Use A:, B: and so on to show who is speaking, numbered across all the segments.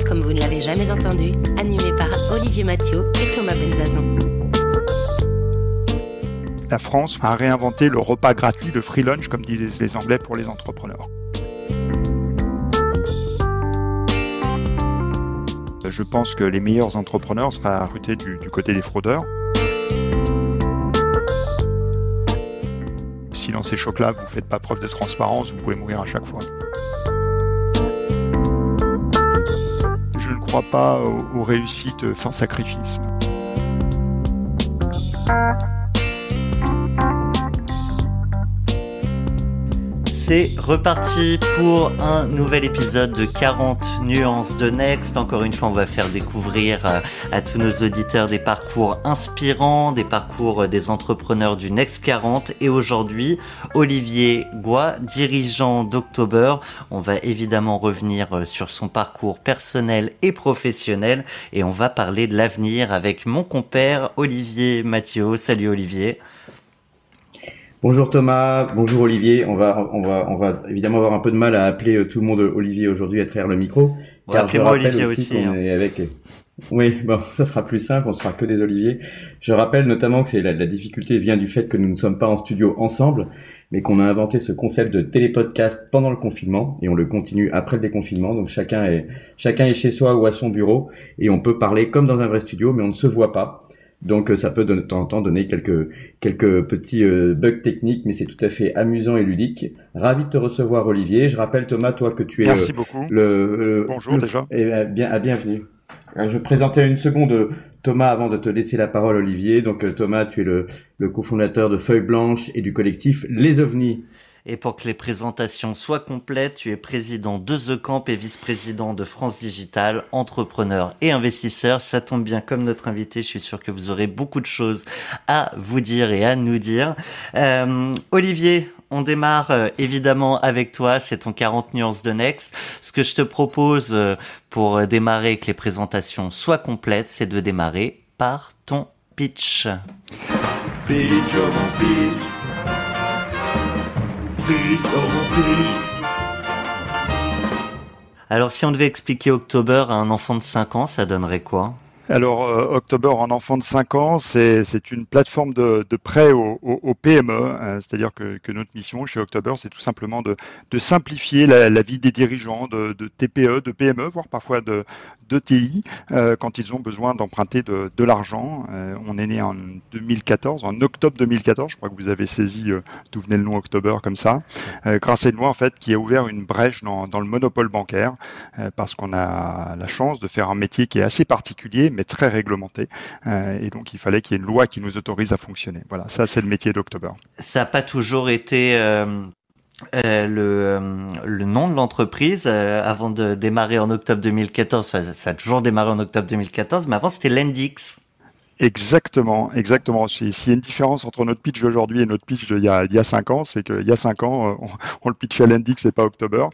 A: Next
B: 40 comme vous ne l'avez jamais entendu, animé par Olivier Mathieu et Thomas Benzazon.
C: La France a réinventé le repas gratuit, le free lunch, comme disent les Anglais pour les entrepreneurs. Je pense que les meilleurs entrepreneurs seraient recrutés du, du côté des fraudeurs. Si dans ces chocs-là, vous ne faites pas preuve de transparence, vous pouvez mourir à chaque fois. Crois pas aux, aux réussites sans sacrifice.
D: Reparti pour un nouvel épisode de 40 nuances de Next. Encore une fois, on va faire découvrir euh, à tous nos auditeurs des parcours inspirants, des parcours euh, des entrepreneurs du Next 40. Et aujourd'hui, Olivier Goua, dirigeant d'October. On va évidemment revenir euh, sur son parcours personnel et professionnel. Et on va parler de l'avenir avec mon compère Olivier Mathieu. Salut Olivier.
E: Bonjour Thomas, bonjour Olivier. On va, on va, on va évidemment avoir un peu de mal à appeler euh, tout le monde Olivier aujourd'hui à travers le micro.
D: Ouais, Appelez-moi Olivier aussi. aussi
E: hein. est avec... Oui, bon, ça sera plus simple, on sera que des Olivier. Je rappelle notamment que c'est la, la, difficulté vient du fait que nous ne sommes pas en studio ensemble, mais qu'on a inventé ce concept de télépodcast pendant le confinement et on le continue après le déconfinement. Donc chacun est, chacun est chez soi ou à son bureau et on peut parler comme dans un vrai studio, mais on ne se voit pas. Donc ça peut de temps en temps donner quelques quelques petits euh, bugs techniques, mais c'est tout à fait amusant et ludique. Ravi de te recevoir, Olivier. Je rappelle Thomas, toi que tu es
C: Merci beaucoup.
E: le euh,
C: bonjour
E: le,
C: déjà
E: et à, bien à bienvenue. Je présentais une seconde Thomas avant de te laisser la parole, Olivier. Donc Thomas, tu es le, le cofondateur de Feuille Blanche et du collectif Les OVNIs.
D: Et pour que les présentations soient complètes, tu es président de The Camp et vice-président de France Digital, entrepreneur et investisseur. Ça tombe bien comme notre invité, je suis sûr que vous aurez beaucoup de choses à vous dire et à nous dire. Euh, Olivier, on démarre euh, évidemment avec toi, c'est ton 40 nuances de Next. Ce que je te propose euh, pour démarrer que les présentations soient complètes, c'est de démarrer par ton pitch.
A: Pitch, oh mon pitch.
D: Alors si on devait expliquer October à un enfant de 5 ans, ça donnerait quoi?
C: Alors, euh, October, en enfant de 5 ans, c'est une plateforme de, prêt aux au, PME. Euh, C'est-à-dire que, notre mission chez October, c'est tout simplement de, simplifier la, vie des dirigeants de, TPE, de PME, voire parfois de, TI, euh, quand ils ont besoin d'emprunter de, l'argent. Euh, on est né en 2014, en octobre 2014. Je crois que vous avez saisi d'où venait le nom October comme ça. Grâce à une loi, en fait, qui a ouvert une brèche dans, dans le monopole bancaire, parce qu'on a la chance de faire un métier qui est assez particulier, mais très réglementé. Euh, et donc, il fallait qu'il y ait une loi qui nous autorise à fonctionner. Voilà, ça, c'est le métier d'October.
D: Ça n'a pas toujours été euh, euh, le, le, nom de l'entreprise avant de démarrer en octobre 2014. Ça, ça, a toujours démarré en octobre 2014, mais avant, c'était Lendix.
C: Exactement, exactement. S'il y a une différence entre notre pitch d'aujourd'hui et notre pitch d'il y a, il y a cinq ans, c'est qu'il y a cinq ans, on, on le pitchait à l'Index et pas October.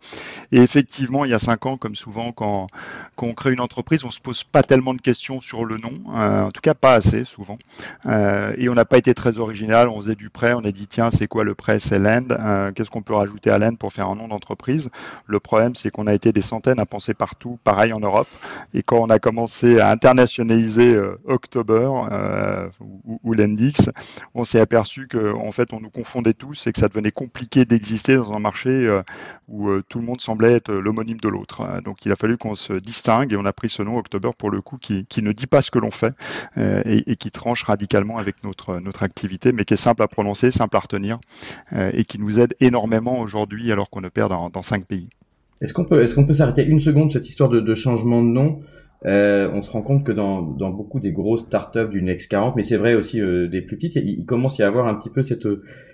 C: Et effectivement, il y a cinq ans, comme souvent quand, quand on crée une entreprise, on se pose pas tellement de questions sur le nom, euh, en tout cas pas assez souvent. Euh, et on n'a pas été très original. On faisait du prêt, on a dit tiens, c'est quoi le prêt? C'est. Euh, Qu'est-ce qu'on peut rajouter à Land pour faire un nom d'entreprise? Le problème, c'est qu'on a été des centaines à penser partout, pareil en Europe. Et quand on a commencé à internationaliser euh, Euh, ou, l'Endix, on s'est aperçu qu'en en fait on nous confondait tous et que ça devenait compliqué d'exister dans un marché euh, où euh, tout le monde semblait être l'homonyme de l'autre. Donc il a fallu qu'on se distingue et on a pris ce nom October pour le coup qui, ne dit pas ce que l'on fait et, qui tranche radicalement avec notre, activité, mais qui est simple à prononcer, simple à retenir et qui nous aide énormément aujourd'hui alors qu'on opère dans, dans cinq pays.
E: Est-ce qu'on peut, s'arrêter une seconde cette histoire de changement de nom? Euh, on se rend compte que dans, dans beaucoup des grosses startups du Next 40, mais c'est vrai aussi euh, des plus petites, il, il, commence à y avoir un petit peu cette,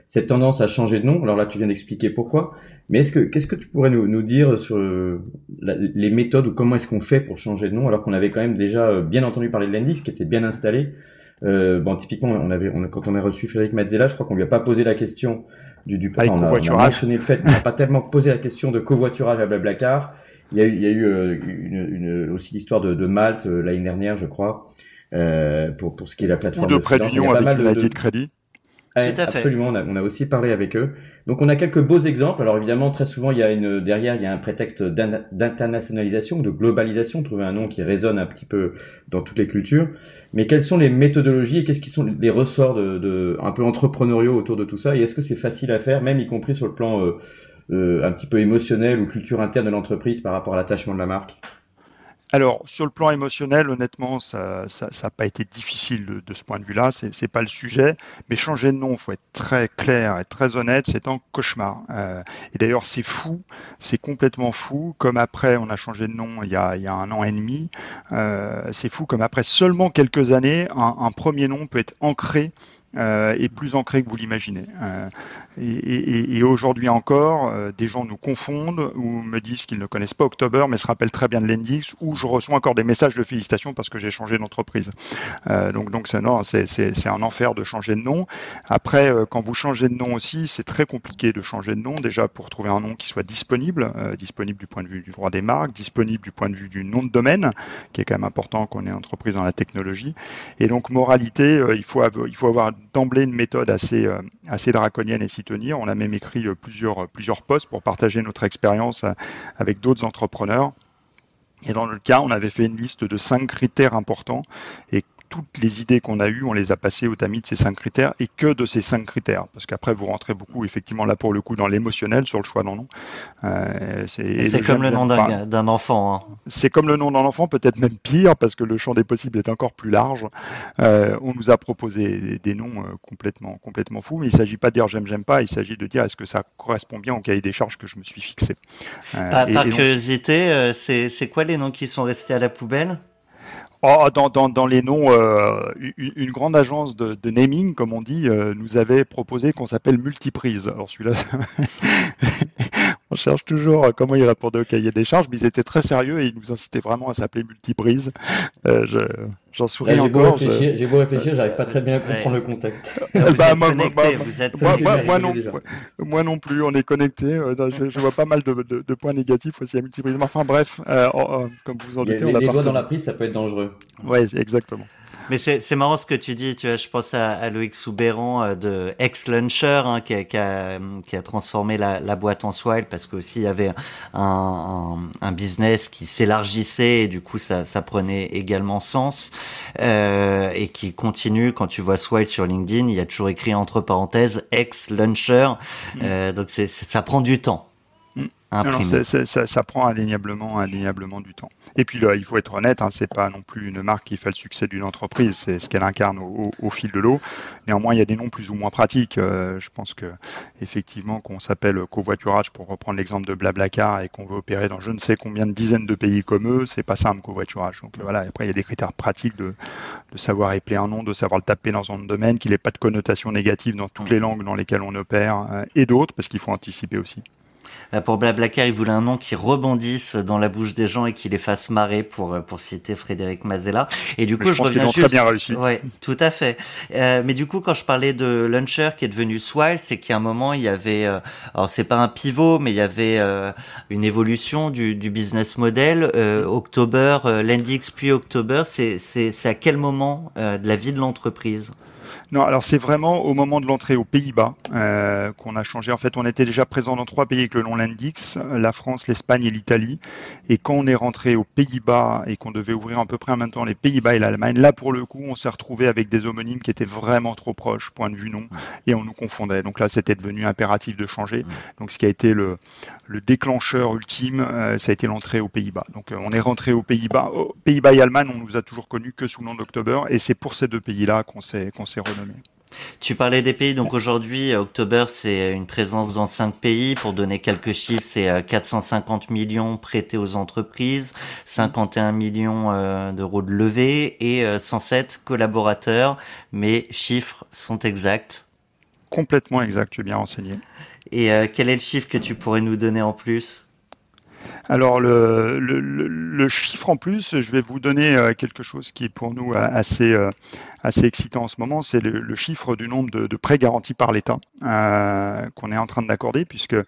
E: cette tendance à changer de nom. Alors là, tu viens d'expliquer pourquoi. Mais est-ce que qu'est-ce que tu pourrais nous, nous dire sur la, les méthodes ou comment est-ce qu'on fait pour changer de nom alors qu'on avait quand même déjà bien entendu parler de Lendix qui était bien installé. Euh, bon, typiquement, on avait, on, quand on a reçu Frédéric Mazzella, je crois qu'on lui a pas posé la question du, du
C: on, a, on a
E: mentionné le fait n'a pas tellement posé la question de covoiturage à Blablacar. Il y a eu, il y a eu euh, une, une, aussi l'histoire de, de, Malte euh, l'année dernière, je crois, euh, pour, pour ce qui est la plateforme.
C: Ou de près d'union avec United de... Crédit.
E: Ouais, Tout à absolument, on a, on a, aussi parlé avec eux. Donc on a quelques beaux exemples. Alors évidemment, très souvent, il y a une derrière, il y a un prétexte d'internationalisation, de globalisation, trouver un nom qui résonne un petit peu dans toutes les cultures. Mais quelles sont les méthodologies et qu'est-ce qui sont les ressorts de, de, un peu entrepreneuriaux autour de tout ça? Et est-ce que c'est facile à faire, même y compris sur le plan euh, euh, un petit peu émotionnel ou culture interne de l'entreprise par rapport à l'attachement de la marque
C: alors, sur le plan émotionnel, honnêtement, ça n'a pas été difficile de, ce point de vue-là, c'est n'est pas le sujet. Mais changer de nom, il faut être très clair et très honnête, c'est un cauchemar. Euh, et d'ailleurs, c'est fou, c'est complètement fou. Comme après, on a changé de nom il y a, un an et demi, euh, c'est fou comme après seulement quelques années, un premier nom peut être ancré euh, est plus ancré que vous l'imaginez. Euh, et, aujourd'hui encore, euh, des gens nous confondent ou me disent qu'ils ne connaissent pas October, mais se rappellent très bien de l'Endix, ou je reçois encore des messages de félicitations parce que j'ai changé d'entreprise. Donc, donc c'est non, c'est, un enfer de changer de nom. Après, quand vous changez de nom aussi, c'est très compliqué de changer de nom. Déjà pour trouver un nom qui soit disponible, disponible du point de vue du droit des marques, disponible du point de vue du nom de domaine, qui est quand même important qu'on ait entreprise dans la technologie. Et donc moralité, il faut il faut avoir d'emblée une méthode assez assez draconienne et si tenir. On a même écrit euh, plusieurs, plusieurs posts pour partager notre expérience euh, avec d'autres entrepreneurs. Et dans le cas, on avait fait une liste de cinq critères importants et toutes les idées qu'on a eues, on les a passées au tamis de ces cinq critères et que de ces cinq critères. Parce qu'après, vous rentrez beaucoup, effectivement, là pour le coup, dans l'émotionnel sur le choix d'un nom.
D: Euh, c'est comme le nom d'un enfant. Hein.
C: C'est comme le nom d'un enfant, peut-être même pire, parce que le champ des possibles est encore plus large. Euh, on nous a proposé des, noms euh, complètement, complètement fous, mais il ne s'agit pas de dire j'aime, j'aime pas, il s'agit de dire est-ce que ça correspond bien au cahier des charges que je me suis fixé.
D: Euh, par, par curiosité, c'est quoi les noms qui sont restés à la poubelle?
C: Oh, dans, dans, dans, les noms, euh, une, une, grande agence de, de, naming, comme on dit, euh, nous avait proposé qu'on s'appelle Multiprise. Alors celui-là, on cherche toujours comment ils répondaient au cahier des charges, mais ils étaient très sérieux et ils nous incitaient vraiment à s'appeler Multiprise. Euh, je, J'en souris.
E: J'ai beau réfléchir, j'arrive pas très bien à comprendre ouais. le contexte.
C: bah, moi, moi, moi, moi, non, moi non plus, on est connecté. Je, je, vois pas mal de, de, de, points négatifs aussi à Multiprise. Enfin bref, euh, comme vous en doutez,
E: on a les doigts dans la prise, ça peut être dangereux.
C: Ouais, exactement.
D: Mais c'est marrant ce que tu dis. Tu vois, je pense à, à Loïc Soubéran euh, de Ex Luncher hein, qui, a, qui, a, qui, a, transformé la, la boîte en Swile parce qu'aussi il y avait un, un, un business qui s'élargissait et du coup ça, ça, prenait également sens euh, et qui continue. Quand tu vois Swile sur LinkedIn, il y a toujours écrit entre parenthèses Ex Luncher. Mmh. Euh, donc ça prend du temps.
C: Non, ça, ça, prend indéniablement, indéniablement du temps. Et puis là, il faut être honnête, hein, c'est pas non plus une marque qui fait le succès d'une entreprise, c'est ce qu'elle incarne au, au, au, fil de l'eau. Néanmoins, il y a des noms plus ou moins pratiques. Euh, je pense que effectivement, qu'on s'appelle covoiturage pour reprendre l'exemple de Blablacar et qu'on veut opérer dans je ne sais combien de dizaines de pays comme eux, c'est pas simple covoiturage. Donc voilà. Après, il y a des critères pratiques de, de savoir épeler un nom, de savoir le taper dans un domaine, qu'il n'ait pas de connotation négative dans toutes les langues dans lesquelles on opère, euh, et d'autres, parce qu'il faut anticiper aussi.
D: Euh, pour Blablacar, il voulait un nom qui rebondisse dans la bouche des gens et qui les fasse marrer, pour, euh, pour citer Frédéric Mazella. Et du coup,
C: je,
D: je reviens
C: juste... très bien réussi.
D: Ouais, tout à fait. Euh, mais du coup, quand je parlais de Launcher qui est devenu Swile, c'est qu'à un moment, il y avait, euh, alors c'est pas un pivot, mais il y avait euh, une évolution du, du business model. Euh, October, Lendix puis October, c'est à quel moment de la vie de l'entreprise?
C: Non, alors c'est vraiment au moment de l'entrée aux Pays-Bas euh, qu'on a changé. En fait, on était déjà présent dans trois pays avec le nom Lendix, la France, l'Espagne et l'Italie. Et quand on est rentré aux Pays-Bas et qu'on devait ouvrir à peu près en même temps les Pays-Bas et l'Allemagne, là pour le coup, on s'est retrouvé avec des homonymes qui étaient vraiment trop proches, point de vue nom, et on nous confondait. Donc là, c'était devenu impératif de changer. Donc ce qui a été le, le déclencheur ultime, euh, ça a été l'entrée aux Pays-Bas. Donc euh, on est rentré aux Pays-Bas. Pays-Bas et Allemagne, on nous a toujours connus que sous le nom d'October, et c'est pour ces deux pays-là qu'on s'est qu'on s'est renommé.
D: Tu parlais des pays, donc aujourd'hui, October, c'est une présence dans cinq pays. Pour donner quelques chiffres, c'est 450 euh, millions prêtés aux entreprises, 51 millions euh, d'euros de levée et 107 euh, collaborateurs. Mes chiffres sont exacts.
C: Complètement exact, tu es bien renseigné.
D: Et quel est le chiffre que tu pourrais nous donner en plus?
C: Alors le, le, le, chiffre en plus, je vais vous donner quelque chose qui est pour nous assez assez excitant en ce moment, c'est le, chiffre du nombre de, prêts garantis par l'État euh, qu'on est en train d'accorder, puisque euh,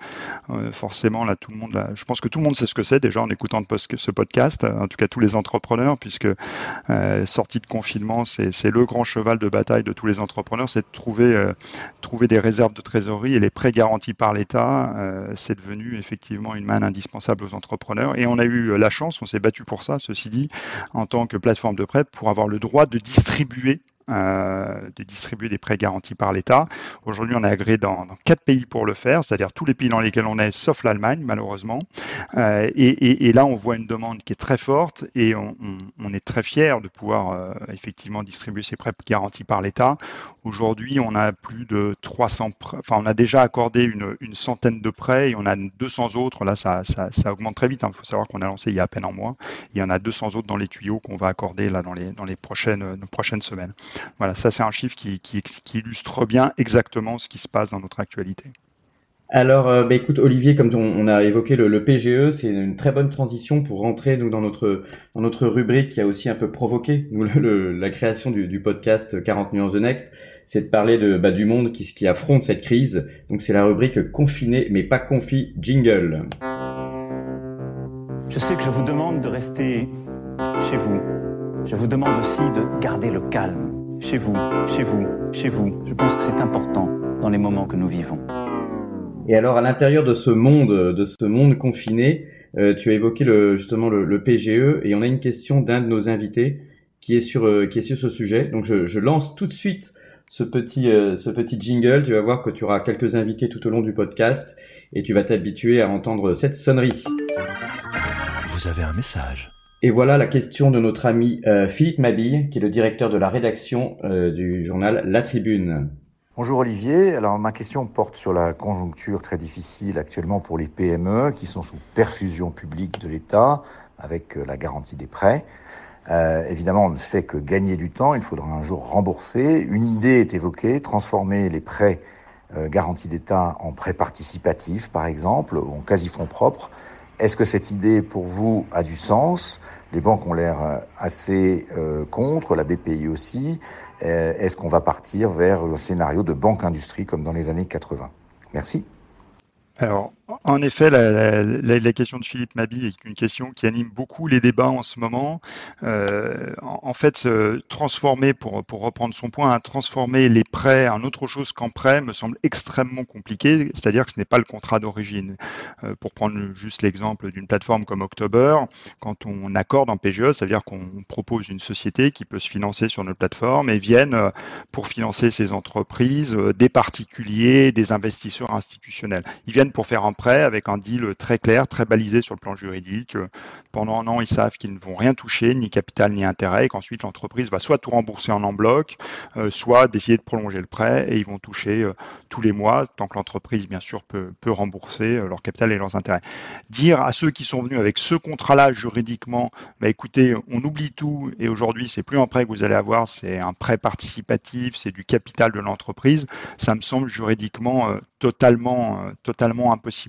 C: forcément là tout le monde, je pense que tout le monde sait ce que c'est déjà en écoutant ce podcast, en tout cas tous les entrepreneurs, puisque euh, sortie de confinement, c'est le grand cheval de bataille de tous les entrepreneurs, c'est de trouver euh, trouver des réserves de trésorerie et les prêts garantis par l'État, c'est devenu effectivement une manne indispensable aux entrepreneurs. Et on a eu la chance, on s'est battu pour ça, ceci dit, en tant que plateforme de prêt, pour avoir le droit de distribuer euh, de distribuer des prêts garantis par l'État. Aujourd'hui, on est agréé dans, quatre pays pour le faire, c'est-à-dire tous les pays dans lesquels on est, sauf l'Allemagne, malheureusement. Euh, et, là, on voit une demande qui est très forte et on, est très fier de pouvoir euh, effectivement distribuer ces prêts garantis par l'État. Aujourd'hui, on a plus de 300, enfin, on a déjà accordé une, centaine de prêts et on a 200 autres. Là, ça, augmente très vite. Il hein. faut savoir qu'on a lancé il y a à peine un mois. Il y en a 200 autres dans les tuyaux qu'on va accorder là dans les, prochaines semaines. Voilà, ça c'est un chiffre qui, illustre bien exactement ce qui se passe dans notre actualité.
E: Alors, euh, bah, écoute, Olivier, comme on, a évoqué le, PGE, c'est une très bonne transition pour rentrer nous dans notre dans notre rubrique qui a aussi un peu provoqué nous la création du, podcast 40 nuances de Next, c'est de parler de bah, du monde qui qui affronte cette crise. Donc c'est la rubrique confiné mais pas confi jingle.
F: Je sais que je vous demande de rester chez vous. Je vous demande aussi de garder le calme chez vous, chez vous, chez vous. Je pense que c'est important dans les moments que nous vivons.
E: Et alors, à l'intérieur de ce monde, de ce monde confiné, euh, tu as évoqué le, justement le, PGE et on a une question d'un de nos invités qui est sur euh, qui est sur ce sujet. Donc, je, lance tout de suite ce petit euh, ce petit jingle. Tu vas voir que tu auras quelques invités tout au long du podcast et tu vas t'habituer à entendre cette sonnerie.
A: Vous avez un message.
E: Et voilà la question de notre ami euh, Philippe Mabille, qui est le directeur de la rédaction euh, du journal La Tribune.
G: Bonjour Olivier. Alors ma question porte sur la conjoncture très difficile actuellement pour les PME qui sont sous perfusion publique de l'État avec euh, la garantie des prêts. évidemment, on ne fait que gagner du temps. Il faudra un jour rembourser. Une idée est évoquée transformer les prêts garantis d'État en prêts participatifs, par exemple, ou en quasi-fonds propres. Est-ce que cette idée pour vous a du sens? Les banques ont l'air euh, assez euh, contre, la BPI aussi. Euh, est-ce qu'on va partir vers un scénario de banque-industrie comme dans les années 80 Merci.
C: Alors, en effet, la, question de Philippe Mabi est une question qui anime beaucoup les débats en ce moment. Euh, en, fait, transformer, pour, reprendre son point, hein, transformer les prêts en autre chose qu'en prêt me semble extrêmement compliqué, c'est-à-dire que ce n'est pas le contrat d'origine. Euh, pour prendre juste l'exemple d'une plateforme comme October, quand on accorde en PGE, c'est-à-dire qu'on propose une société qui peut se financer sur notre plateforme et viennent euh, pour financer ces entreprises des particuliers, des investisseurs institutionnels. Ils viennent pour faire un prêt avec un deal très clair, très balisé sur le plan juridique. Pendant un an, ils savent qu'ils ne vont rien toucher, ni capital ni intérêt, et qu'ensuite l'entreprise va soit tout rembourser en en bloc, euh, soit décider de prolonger le prêt, et ils vont toucher euh, tous les mois, tant que l'entreprise, bien sûr, peut, rembourser euh, leur capital et leurs intérêts. Dire à ceux qui sont venus avec ce contrat-là juridiquement, bah, écoutez, on oublie tout, et aujourd'hui, c'est plus un prêt que vous allez avoir, c'est un prêt participatif, c'est du capital de l'entreprise, ça me semble juridiquement totalement, totalement impossible.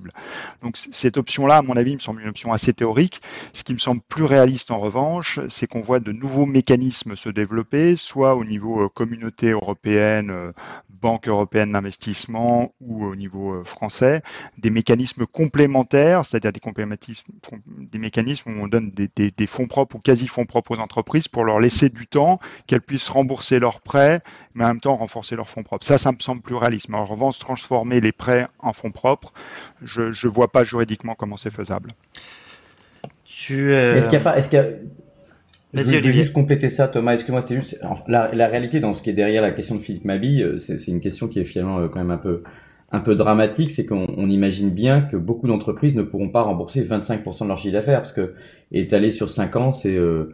C: Donc cette option-là, à mon avis, me semble une option assez théorique. Ce qui me semble plus réaliste en revanche, c'est qu'on voit de nouveaux mécanismes se développer, soit au niveau euh, communauté européenne, euh, banque européenne d'investissement ou au niveau euh, français, des mécanismes complémentaires, c'est-à-dire des, des mécanismes où on donne des, fonds propres ou quasi-fonds propres aux entreprises pour leur laisser du temps, qu'elles puissent rembourser leurs prêts, mais en même temps renforcer leurs fonds propres. Ça, ça me semble plus réaliste. Mais en revanche, transformer les prêts en fonds propres, je ne vois pas juridiquement comment c'est faisable.
E: Tu, euh, Est-ce qu'il n'y a pas... Est-ce je, vais juste compléter ça, Thomas. Excuse-moi, c'était la, réalité dans ce qui est derrière la question de Philippe Mabille, euh, c'est une question qui est finalement euh, quand même un peu un peu dramatique, c'est qu'on imagine bien que beaucoup d'entreprises ne pourront pas rembourser 25% de leur chiffre d'affaires, parce que étalé sur 5 ans, c'est, euh,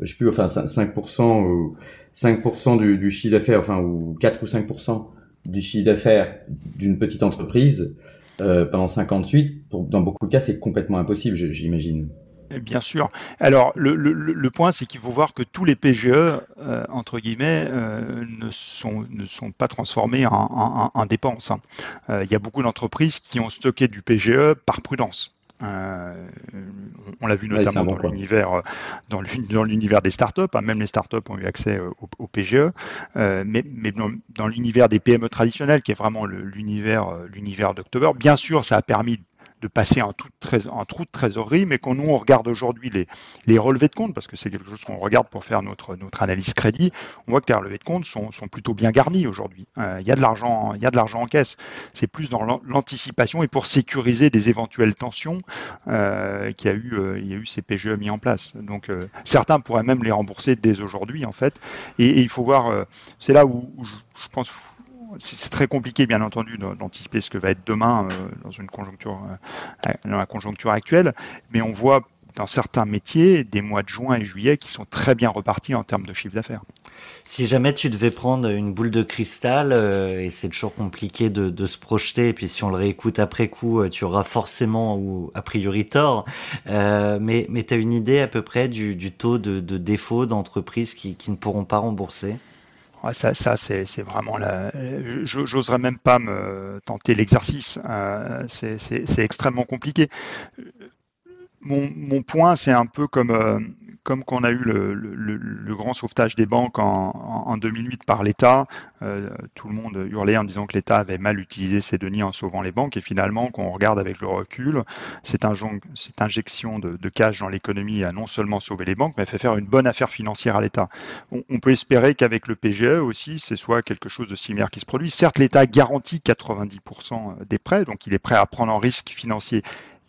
E: je sais plus, enfin 5% ou 5% du, du chiffre d'affaires, enfin ou 4 ou 5% du chiffre d'affaires d'une petite entreprise euh, pendant 58, pour, dans beaucoup de cas, c'est complètement impossible, j'imagine.
C: Bien sûr. Alors, le, point, c'est qu'il faut voir que tous les PGE, euh, entre guillemets, euh, ne, sont, pas transformés en, en, en dépenses. Hein. Il y a beaucoup d'entreprises qui ont stocké du PGE par prudence. Euh, on l'a vu notamment dans l'univers dans l'univers des startups. Hein, même les startups ont eu accès au, au PGE, euh, mais, mais, dans, dans l'univers des PME traditionnels, qui est vraiment l'univers l'univers d'October, bien sûr, ça a permis de passer un, tout un trou de trésorerie, mais quand nous on regarde aujourd'hui les, les relevés de compte, parce que c'est quelque chose qu'on regarde pour faire notre, notre analyse crédit, on voit que les relevés de compte sont, sont plutôt bien garnis aujourd'hui. Euh, il y a de l'argent, il y a de l'argent en caisse. C'est plus dans l'anticipation et pour sécuriser des éventuelles tensions euh, qu'il y a eu, euh, y a eu ces PGE mis en place. Donc euh, certains pourraient même les rembourser dès aujourd'hui en fait. Et, il faut voir, euh, c'est là où, je pense c'est très compliqué, bien entendu, d'anticiper ce que va être demain euh, dans une conjoncture, euh, dans la conjoncture actuelle, mais on voit dans certains métiers des mois de juin et juillet qui sont très bien repartis en termes de chiffre d'affaires.
D: Si jamais tu devais prendre une boule de cristal, euh, et c'est toujours compliqué de, se projeter, et puis si on le réécoute après coup, tu auras forcément ou a priori tort, mais, mais tu as une idée à peu près du, taux de, défaut d'entreprises qui ne pourront pas rembourser?
C: Ça, ça c'est vraiment la. J'oserais même pas me tenter l'exercice. Euh, c'est extrêmement compliqué. Mon, mon point, c'est un peu comme euh, comme qu'on a eu le, grand sauvetage des banques en, en 2008 par l'État, euh, tout le monde hurlait en disant que l'État avait mal utilisé ses deniers en sauvant les banques. Et finalement, quand on regarde avec le recul, cette, injection de, cash dans l'économie a non seulement sauvé les banques, mais fait faire une bonne affaire financière à l'État. On, on, peut espérer qu'avec le PGE aussi, c'est soit quelque chose de similaire qui se produit. Certes, l'État garantit 90% des prêts, donc il est prêt à prendre un risque financier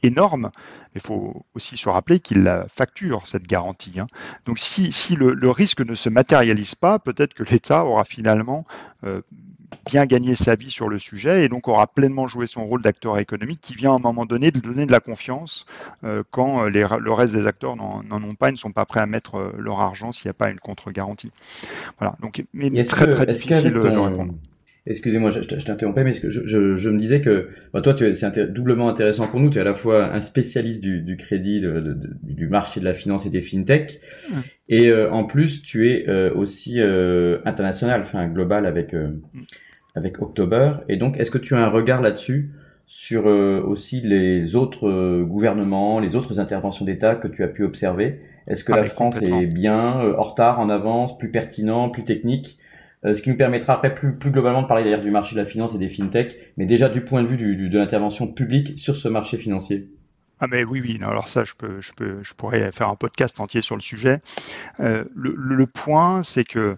C: énorme. Il faut aussi se rappeler qu'il la facture, cette garantie. Hein. Donc si, si le, le, risque ne se matérialise pas, peut-être que l'État aura finalement euh, bien gagné sa vie sur le sujet et donc aura pleinement joué son rôle d'acteur économique qui vient à un moment donné de donner de la confiance euh, quand les, le reste des acteurs n'en ont pas et ne sont pas prêts à mettre euh, leur argent s'il n'y a pas une contre-garantie. Voilà, donc mais très très difficile de répondre.
E: Excusez-moi, je, je t'interrompais, mais je, je, je, me disais que bah, toi, c'est doublement intéressant pour nous. Tu es à la fois un spécialiste du, du crédit, de, de, de, du marché de la finance et des fintech, mmh. et euh, en plus, tu es euh, aussi euh, international, enfin global avec mmh. avec October. Et donc, est-ce que tu as un regard là-dessus sur aussi les autres gouvernements, les autres interventions d'État que tu as pu observer? Est-ce que ah, la France est bien en retard, en avance, plus pertinent, plus technique? euh, ce qui nous permettra après plus, globalement de parler d'ailleurs du marché de la finance et des fintech, mais déjà du point de vue de l'intervention publique sur ce marché financier.
C: Ah mais oui, oui, alors ça, je, peux, je, peux, je pourrais faire un podcast entier sur le sujet. Euh, le, point, c'est que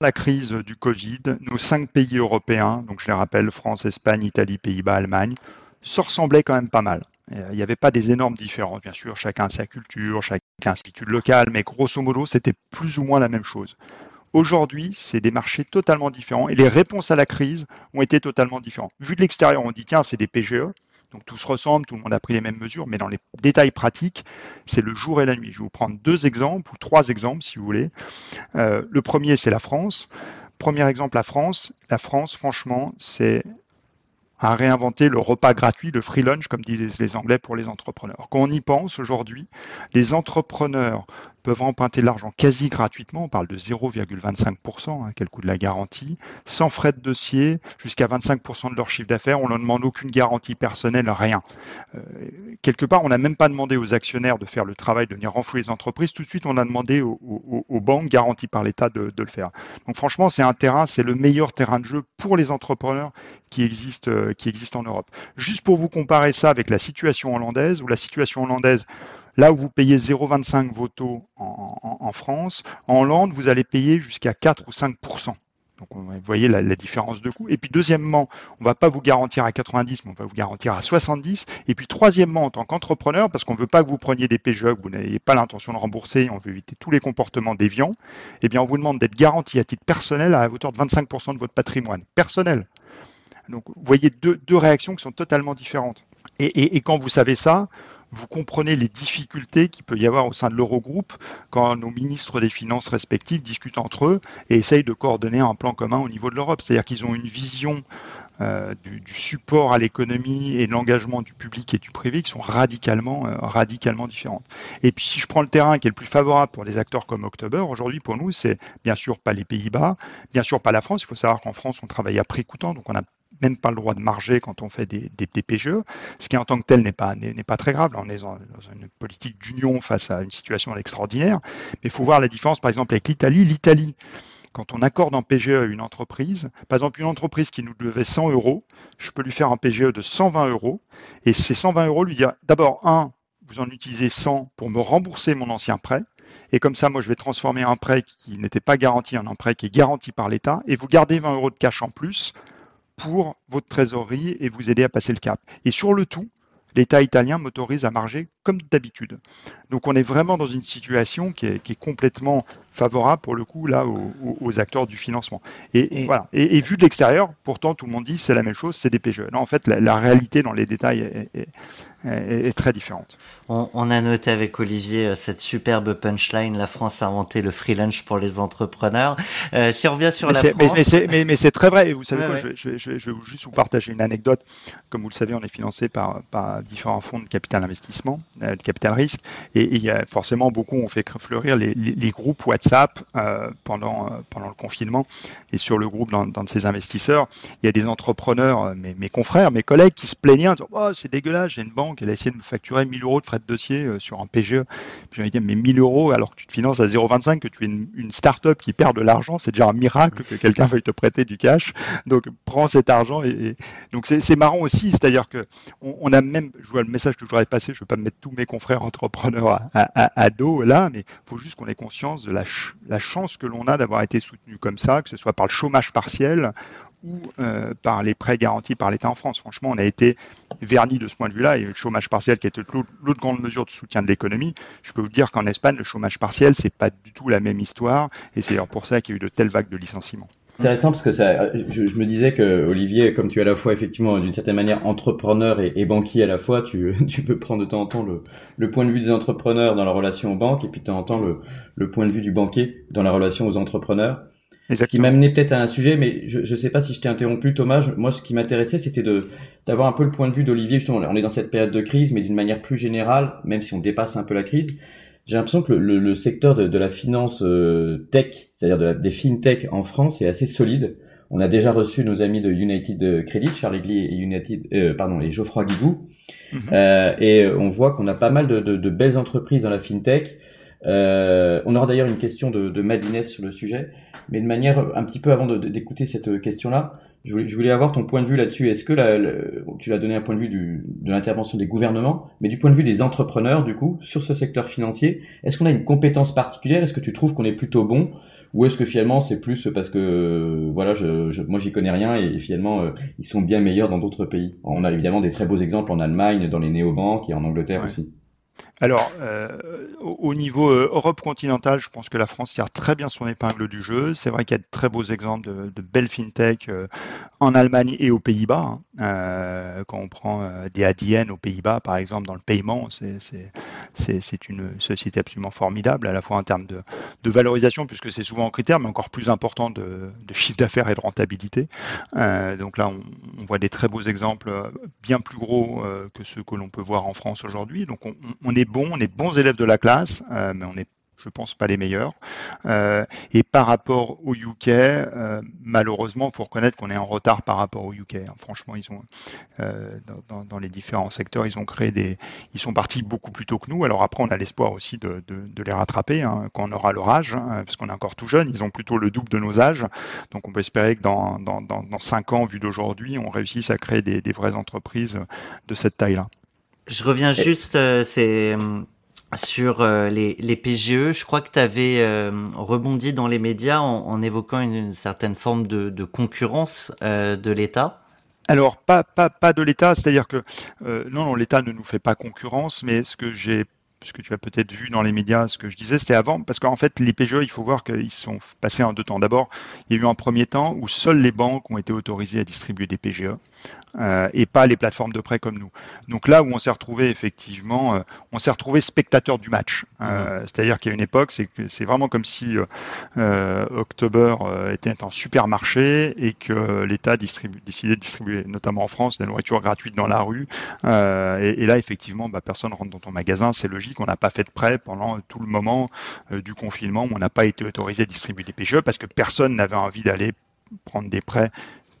C: la crise du Covid, nos cinq pays européens, donc je les rappelle, France, Espagne, Italie, Pays-Bas, Allemagne, se ressemblaient quand même pas mal. Euh, il n'y avait pas des énormes différences, bien sûr, chacun sa culture, chacun a sa culture locale, mais grosso modo, c'était plus ou moins la même chose. Aujourd'hui, c'est des marchés totalement différents et les réponses à la crise ont été totalement différentes. Vu de l'extérieur, on dit tiens, c'est des PGE, donc tout se ressemble, tout le monde a pris les mêmes mesures, mais dans les détails pratiques, c'est le jour et la nuit. Je vais vous prendre deux exemples ou trois exemples si vous voulez. Euh, le premier, c'est la France. Premier exemple, la France. La France, franchement, c'est à réinventer le repas gratuit, le free lunch, comme disent les Anglais pour les entrepreneurs. Quand on y pense aujourd'hui, les entrepreneurs peuvent emprunter de l'argent quasi gratuitement, on parle de 0,25%, hein, quel coût de la garantie, sans frais de dossier, jusqu'à 25% de leur chiffre d'affaires, on ne demande aucune garantie personnelle, rien. Euh, quelque part, on n'a même pas demandé aux actionnaires de faire le travail, de venir renflouer les entreprises, tout de suite on a demandé aux, banques garanties par l'État de, le faire. Donc franchement, c'est un terrain, c'est le meilleur terrain de jeu pour les entrepreneurs qui existe, euh, qui en Europe. Juste pour vous comparer ça avec la situation hollandaise, ou la situation hollandaise, Là où vous payez 0,25 vos taux en, France, en Hollande, vous allez payer jusqu'à 4 ou 5% donc, vous voyez la, différence de coût. Et puis, deuxièmement, on ne va pas vous garantir à 90, mais on va vous garantir à 70. Et puis, troisièmement, en tant qu'entrepreneur, parce qu'on ne veut pas que vous preniez des PGE que vous n'avez pas l'intention de rembourser, on veut éviter tous les comportements déviants, eh bien, on vous demande d'être garanti à titre personnel à hauteur de 25% de votre patrimoine personnel. Donc vous voyez deux, réactions qui sont totalement différentes. Et quand vous savez ça, vous comprenez les difficultés qu'il peut y avoir au sein de l'Eurogroupe quand nos ministres des Finances respectifs discutent entre eux et essayent de coordonner un plan commun au niveau de l'Europe. C'est-à-dire qu'ils ont une vision euh, du, support à l'économie et de l'engagement du public et du privé qui sont radicalement, euh, radicalement différentes. Et puis si je prends le terrain qui est le plus favorable pour des acteurs comme October, aujourd'hui pour nous, c'est bien sûr pas les Pays-Bas, bien sûr pas la France. Il faut savoir qu'en France, on travaille à prix coûtant, donc on a même pas le droit de marger quand on fait des, PGE, ce qui en tant que tel n'est pas, n'est pas très grave. Là, on est dans, une politique d'union face à une situation extraordinaire. Mais il faut voir la différence, par exemple, avec l'Italie. L'Italie, quand on accorde en PGE à une entreprise, par exemple une entreprise qui nous devait 100 euros, je peux lui faire un PGE de 120 euros, et ces 120 euros lui dire, d'abord, un, vous en utilisez 100 pour me rembourser mon ancien prêt, et comme ça, moi, je vais transformer un prêt qui n'était pas garanti en un prêt qui est garanti par l'État, et vous gardez 20 euros de cash en plus pour votre trésorerie et vous aider à passer le cap. Et sur le tout, l'État italien m'autorise à marger comme d'habitude. Donc on est vraiment dans une situation qui est, qui est, complètement favorable pour le coup là aux, aux acteurs du financement. Et, et... voilà. Et, et, vu de l'extérieur, pourtant tout le monde dit c'est la même chose, c'est des PGE. Non, en fait, la, la réalité dans les détails est, est, est très différente.
D: On, on, a noté avec Olivier euh, cette superbe punchline la France a inventé le free lunch pour les entrepreneurs. Euh, si on revient sur
C: mais
D: la
C: France, mais, mais, mais, mais c'est très vrai. Et vous savez ouais, quoi, ouais. Je, je, je, vais juste vous partager une anecdote. Comme vous le savez, on est financé par, par différents fonds de capital investissement, euh, de capital risque, et, et il y a forcément beaucoup ont fait fleurir les, les, les groupes WhatsApp euh, pendant euh, pendant le confinement. Et sur le groupe d'un de ces investisseurs, il y a des entrepreneurs, mes, mes confrères, mes collègues, qui se plaignaient, en disant oh, c'est dégueulasse, j'ai une banque, elle a essayé de me facturer 1000 euros de frais de dossier sur un PGE. Puis je dit mais 1000 euros alors que tu te finances à 0,25, que tu es une, une start-up qui perd de l'argent, c'est déjà un miracle que quelqu'un veuille te prêter du cash. Donc prends cet argent et, donc c'est marrant aussi, c'est-à-dire que on, a même, je vois le message que je voudrais passer, je ne veux pas mettre tous mes confrères entrepreneurs à, dos là, mais il faut juste qu'on ait conscience de la chance que l'on a d'avoir été soutenu comme ça, que ce soit par le chômage partiel ou euh, par les prêts garantis par l'État en France. Franchement, on a été verni de ce point de vue-là, et le chômage partiel qui était l'autre grande mesure de soutien de l'économie. Je peux vous dire qu'en Espagne, le chômage partiel, c'est pas du tout la même histoire, et c'est pour ça qu'il y a eu de telles vagues de licenciements.
E: Intéressant parce que ça, je, me disais que Olivier, comme tu es à la fois effectivement d'une certaine manière entrepreneur et, banquier à la fois, tu, peux prendre de temps en temps le, point de vue des entrepreneurs dans la relation aux banques et puis de temps en temps le point de vue du banquier dans la relation aux entrepreneurs. Exactement. Ce qui m'amenait peut-être à un sujet, mais je ne sais pas si je t'ai interrompu, Thomas. Moi, ce qui m'intéressait, c'était de d'avoir un peu le point de vue d'Olivier. Justement, on est dans cette période de crise, mais d'une manière plus générale, même si on dépasse un peu la crise. J'ai l'impression que le, le, le, secteur de, de la finance euh, tech, c'est-à-dire de la, des fintech en France, est assez solide. On a déjà reçu nos amis de United Credit, Charles Egli et United, euh, pardon, et Geoffroy Guigou, mm -hmm. euh, et on voit qu'on a pas mal de, de, de, belles entreprises dans la fintech. Euh, on aura d'ailleurs une question de, de Madinès sur le sujet, mais de manière un petit peu avant d'écouter cette question-là, je voulais, je voulais, avoir ton point de vue là-dessus. Est-ce que la, tu l'as donné un point de vue du, de l'intervention des gouvernements, mais du point de vue des entrepreneurs, du coup, sur ce secteur financier, est-ce qu'on a une compétence particulière? Est-ce que tu trouves qu'on est plutôt bon? Ou est-ce que finalement c'est plus parce que voilà, je, je moi j'y connais rien et finalement euh, ils sont bien meilleurs dans d'autres pays? On a évidemment des très beaux exemples en Allemagne, dans les néobanques et en Angleterre ouais. aussi.
C: Alors, euh, au niveau euh, Europe continentale, je pense que la France tire très bien son épingle du jeu. C'est vrai qu'il y a de très beaux exemples de, belles fintech euh, en Allemagne et aux Pays-Bas. Hein. Quand on prend des ADN aux Pays-Bas, par exemple, dans le paiement, c'est une société absolument formidable, à la fois en termes de, valorisation, puisque c'est souvent en critère, mais encore plus important de, chiffre d'affaires et de rentabilité. Donc là, on, voit des très beaux exemples, bien plus gros que ceux que l'on peut voir en France aujourd'hui. Donc on, on est on est bons élèves de la classe, euh, mais on n'est je pense pas les meilleurs. Euh, et par rapport au UK, euh, malheureusement, il faut reconnaître qu'on est en retard par rapport au UK. Hein. Franchement, ils ont dans, les différents secteurs, ils ont créé des, ils sont partis beaucoup plus tôt que nous. Alors après, on a l'espoir aussi de, les rattraper hein, quand on aura leur âge, hein, parce qu'on est encore tout jeune. Ils ont plutôt le double de nos âges, donc on peut espérer que dans dans, cinq ans, vu d'aujourd'hui, on réussisse à créer des vraies entreprises de cette taille-là.
D: Je reviens juste, euh, c'est sur euh, les, les, PGE. Je crois que tu avais euh, rebondi dans les médias en, en évoquant une, une, certaine forme de, de concurrence de l'État.
C: Alors, pas, pas, pas de l'État, c'est-à-dire que non, non l'État ne nous fait pas concurrence, mais ce que j'ai puisque tu as peut-être vu dans les médias ce que je disais, c'était avant, parce qu'en fait, les PGE, il faut voir qu'ils sont passés en deux temps. D'abord, il y a eu un premier temps où seules les banques ont été autorisées à distribuer des PGE. Euh, et pas les plateformes de prêt comme nous. Donc là où on s'est retrouvé effectivement, euh, on s'est retrouvé spectateur du match. Euh, mhm. C'est-à-dire qu'il y a une époque, c'est c'est vraiment comme si October était un supermarché et que l'État décidait de distribuer, notamment en France, de la nourriture gratuite dans la rue. Et, là effectivement, bah, personne rentre dans ton magasin, c'est logique. On n'a pas fait de prêt pendant tout le moment du confinement. on n'a pas été autorisé à distribuer des PGE parce que personne n'avait envie d'aller prendre des prêts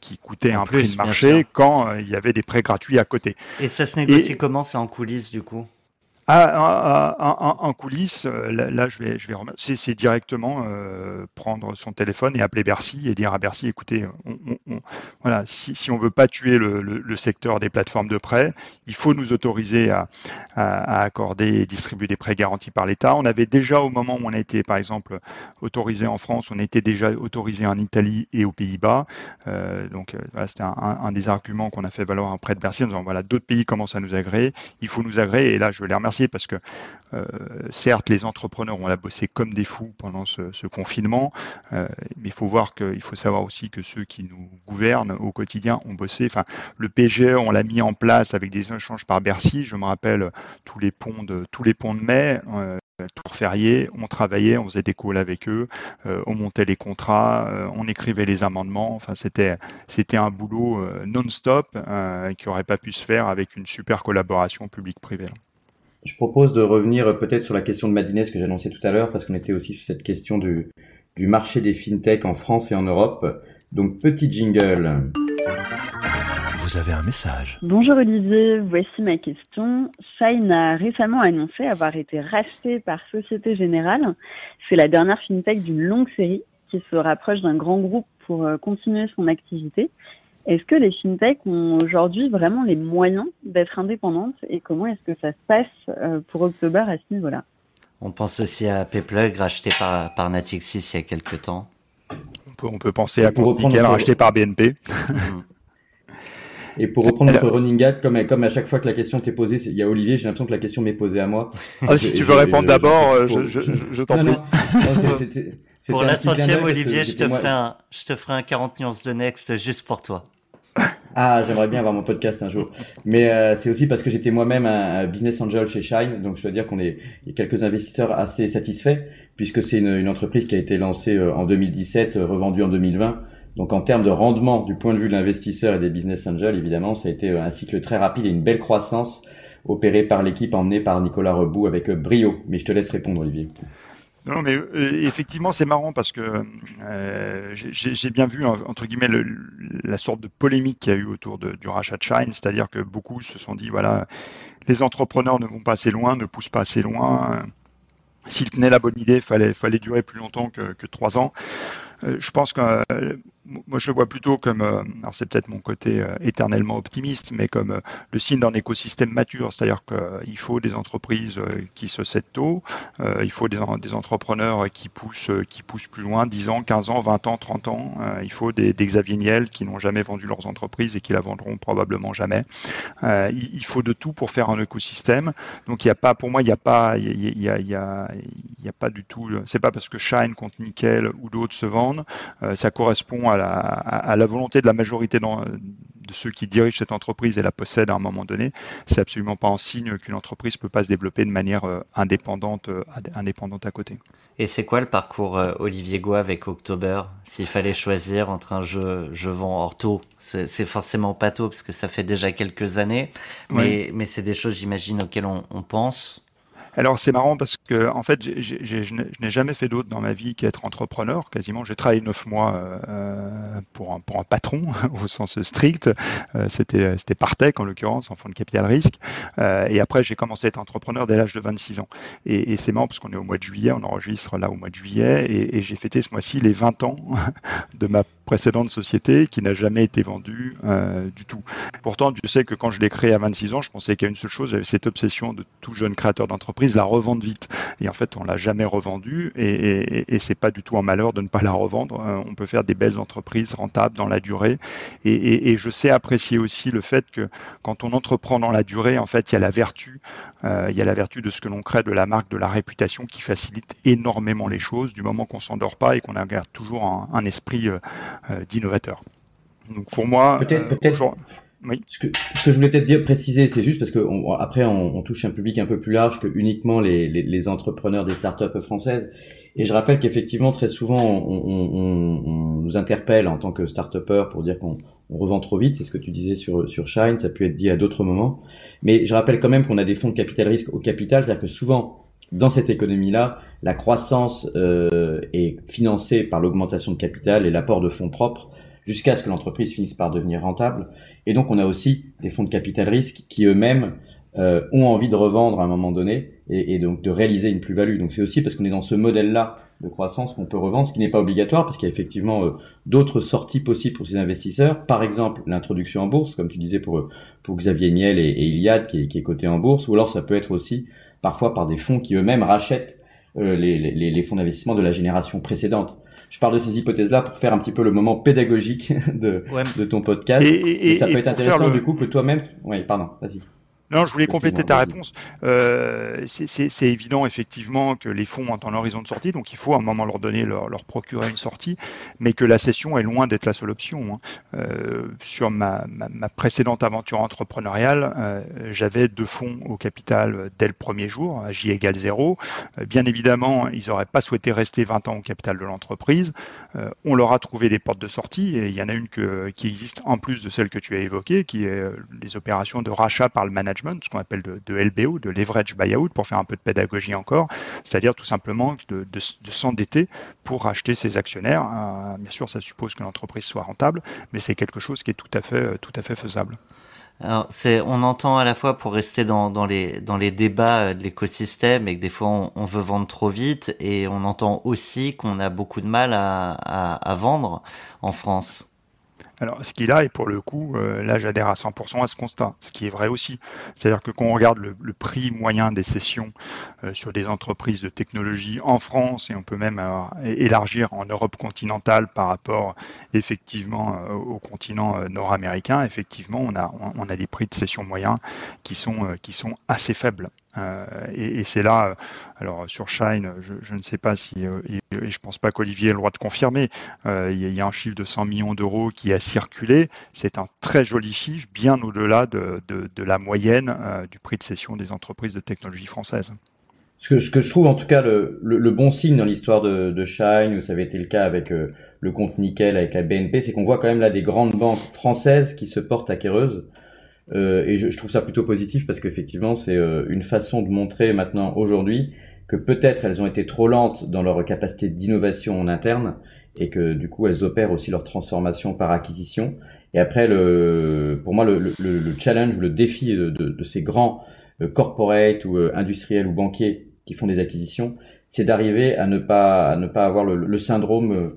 C: qui coûtait un prix de marché quand euh, il y avait des prêts gratuits à côté.
D: Et ça se négocie comment C'est en coulisses du coup?
C: Ah, en, coulisses, euh, là, je vais, je c'est directement euh, prendre son téléphone et appeler Bercy et dire à Bercy, écoutez, voilà, si, on veut pas tuer le, secteur des plateformes de prêt, il faut nous autoriser à, accorder et distribuer des prêts garantis par l'État. On avait déjà au moment où on a été, par exemple, autorisé en France, on était déjà autorisé en Italie et aux Pays-Bas. Euh, donc, voilà, c'était un, des arguments qu'on a fait valoir auprès de Bercy en disant, voilà, d'autres pays commencent à nous agréer, il faut nous agréer. Et là, je les parce que euh, certes, les entrepreneurs ont la bossé comme des fous pendant ce, confinement, euh, mais il faut voir qu'il faut savoir aussi que ceux qui nous gouvernent au quotidien ont bossé. Enfin, le PGE, on l'a mis en place avec des échanges par Bercy. Je me rappelle tous les ponts de tous les ponts de mai. Euh, tour férié, on travaillait, on faisait des calls avec eux, on montait les contrats, on écrivait les amendements. Enfin, c'était c'était un boulot non-stop qui aurait pas pu se faire avec une super collaboration publique-privée.
E: Je propose de revenir peut-être sur la question de Madinès que j'annonçais tout à l'heure, parce qu'on était aussi sur cette question du, du marché des fintech en France et en Europe. Donc, petit jingle.
A: Vous avez un message.
H: Bonjour Olivier, voici ma question. Shine a récemment annoncé avoir été racheté par Société Générale. C'est la dernière fintech d'une longue série qui se rapproche d'un grand groupe pour euh, continuer son activité. Est-ce que les fintechs ont aujourd'hui vraiment les moyens d'être indépendantes et comment est-ce que ça se passe euh, pour October à ce niveau-là?
D: On pense aussi à Payplug racheté par, par Natixis il y a quelques temps.
C: On peut, on peut penser à Nickel racheté par BNP.
E: Et pour reprendre notre running gag, comme, comme à chaque fois que la question t'est posée, il y a Olivier, j'ai l'impression que la question m'est posée à moi.
C: Ah, si tu veux répondre d'abord, je, je, je t'en prie.
D: pour la centième, Olivier, je te, ferai un, je te ferai un 40 nuances de Next juste pour toi.
E: Ah, j'aimerais bien avoir mon podcast un jour. Mais euh, c'est aussi parce que j'étais moi-même un, business angel chez Shine, donc je dois dire qu'on est, quelques investisseurs assez satisfaits, puisque c'est une, entreprise qui a été lancée euh, en 2017, euh, revendue en 2020. Donc en termes de rendement du point de vue de l'investisseur et des business angels, évidemment, ça a été un cycle très rapide et une belle croissance opérée par l'équipe emmenée par Nicolas Rebout avec brio. Mais je te laisse répondre, Olivier.
C: Non, mais euh, effectivement, c'est marrant parce que euh, j'ai bien vu, entre guillemets, la sorte de polémique qu'il y a eu autour du rachat de Shine, c'est-à-dire que beaucoup se sont dit, voilà, les entrepreneurs ne vont pas assez loin, ne poussent pas assez loin. S'ils tenaient la bonne idée, il fallait, fallait durer plus longtemps que, trois ans. Euh, je pense que moi je le vois plutôt comme, euh, alors c'est peut-être mon côté éternellement optimiste, mais comme le signe d'un écosystème mature, c'est-à-dire qu'il faut des entreprises qui se cèdent tôt, il faut des, entrepreneurs qui poussent, qui poussent plus loin, 10 ans, 15 ans, 20 ans, 30 ans, il faut des, des Xavier Niel qui n'ont jamais vendu leurs entreprises et qui la vendront probablement jamais. il, faut de tout pour faire un écosystème. Donc il n'y a pas, pour moi, il n'y a pas, il y a, il a, pas du tout, c'est pas parce que Shine contre Nickel ou d'autres se vendent euh, ça correspond à la, volonté de la majorité de ceux qui dirigent cette entreprise et la possèdent à un moment donné. C'est absolument pas en signe qu'une entreprise peut pas se développer de manière euh, indépendante, euh, indépendante à côté.
D: Et c'est quoi le parcours Olivier Goua avec October? S'il fallait choisir entre un jeu, je vends ortho, c'est forcément pas tôt parce que ça fait déjà quelques années, mais, c'est des choses, j'imagine, auxquelles on pense.
C: Alors c'est marrant parce que en fait, je n'ai jamais fait d'autre dans ma vie qu'être entrepreneur. Quasiment, j'ai travaillé neuf mois euh, pour, un, pour un patron au sens strict. Euh, c'était c'était Partech en l'occurrence, en fonds de capital risque. Euh, et après, j'ai commencé à être entrepreneur dès l'âge de 26 ans. Et, c'est marrant parce qu'on est au mois de juillet, on enregistre là au mois de juillet, et, j'ai fêté ce mois-ci les 20 ans de ma précédente société qui n'a jamais été vendue du tout. Pourtant, tu sais que quand je l'ai créé à 26 ans, je pensais qu'il y a une seule chose, j'avais cette obsession de tout jeune créateur d'entreprise, la revendre vite. Et en fait, on l'a jamais revendue et, et, et c'est pas du tout un malheur de ne pas la revendre. Euh, on peut faire des belles entreprises rentables dans la durée. Et, et, je sais apprécier aussi le fait que quand on entreprend dans la durée, en fait, il y a la vertu, euh, il y a la vertu de ce que l'on crée, de la marque, de la réputation qui facilite énormément les choses du moment qu'on s'endort pas et qu'on a toujours un, un esprit euh, d'innovateur. Donc pour moi,
E: peut-être, peut-être. Oui. Ce, que, ce, que, je voulais peut-être dire, préciser, c'est juste parce que on, après on, on, touche un public un peu plus large que uniquement les, les, les entrepreneurs des startups françaises. Et je rappelle qu'effectivement très souvent on, on, nous interpelle en tant que start pour dire qu'on revend trop vite. C'est ce que tu disais sur sur Shine. Ça peut être dit à d'autres moments. Mais je rappelle quand même qu'on a des fonds de capital risque au capital, c'est-à-dire que souvent dans cette économie-là, la croissance euh, est financée par l'augmentation de capital et l'apport de fonds propres jusqu'à ce que l'entreprise finisse par devenir rentable. Et donc, on a aussi des fonds de capital risque qui eux-mêmes euh, ont envie de revendre à un moment donné et, donc de réaliser une plus-value. Donc, c'est aussi parce qu'on est dans ce modèle-là de croissance qu'on peut revendre, ce qui n'est pas obligatoire parce qu'il y a effectivement euh, d'autres sorties possibles pour ces investisseurs. Par exemple, l'introduction en bourse, comme tu disais pour pour Xavier Niel et, et qui est, qui coté en bourse, ou alors ça peut être aussi parfois par des fonds qui eux-mêmes rachètent euh, les, fonds d'investissement de la génération précédente. Je parle de ces hypothèses-là pour faire un petit peu le moment pédagogique de, de ton podcast. Et, ça peut être intéressant du coup que toi-même... Oui, pardon, vas-y.
C: Non, je voulais compléter ta réponse. Euh, c'est évident effectivement que les fonds ont un horizon de sortie, donc il faut à un moment leur donner, leur, leur procurer une sortie, mais que la cession est loin d'être la seule option. Hein. Euh, sur ma, ma, ma, précédente aventure entrepreneuriale, euh, j'avais deux fonds au capital dès le premier jour, J égale zéro. Bien évidemment, ils n'auraient pas souhaité rester 20 ans au capital de l'entreprise. On leur a trouvé des portes de sortie, et il y en a une que, qui existe en plus de celle que tu as évoquée, qui est les opérations de rachat par le management ce qu'on appelle de, LBO, de leverage buyout, pour faire un peu de pédagogie encore, c'est-à-dire tout simplement de, s'endetter pour racheter ses actionnaires. Euh, bien sûr, ça suppose que l'entreprise soit rentable, mais c'est quelque chose qui est tout à fait, euh, tout à fait faisable.
D: On entend à la fois pour rester dans, les débats euh, de l'écosystème et que des fois on, veut vendre trop vite et on entend aussi qu'on a beaucoup de mal à vendre en France.
C: Alors, ce qu'il a, et pour le coup, euh, là, j'adhère à 100% à ce constat, ce qui est vrai aussi. C'est-à-dire que quand on regarde le, prix moyen des sessions euh, sur des entreprises de technologie en France, et on peut même euh, élargir en Europe continentale par rapport effectivement au continent nord-américain, effectivement, on a, on a des prix de session moyens qui sont, qui sont assez faibles. Euh, et, et c'est là, alors sur Shine, je, ne sais pas si, euh, et je pense pas qu'Olivier ait le droit de confirmer, euh, il, y a, un chiffre de 100 millions d'euros qui a circulé. C'est un très joli chiffre, bien au-delà de, de, la moyenne du prix de cession des entreprises de technologie françaises.
E: Ce que, je trouve en tout cas le, le, le bon signe dans l'histoire de, de, Shine, où ça avait été le cas avec le compte Nickel, avec la BNP, c'est qu'on voit quand même là des grandes banques françaises qui se portent acquéreuses. Euh, et je, je, trouve ça plutôt positif parce qu'effectivement, c'est euh, une façon de montrer maintenant, aujourd'hui, que peut-être elles ont été trop lentes dans leur capacité d'innovation en interne et que du coup, elles opèrent aussi leur transformation par acquisition. Et après, le, pour moi, le, le, le challenge, le défi de, de, de ces grands euh, corporates ou industriels ou banquiers qui font des acquisitions, c'est d'arriver à ne pas à ne pas avoir le, syndrome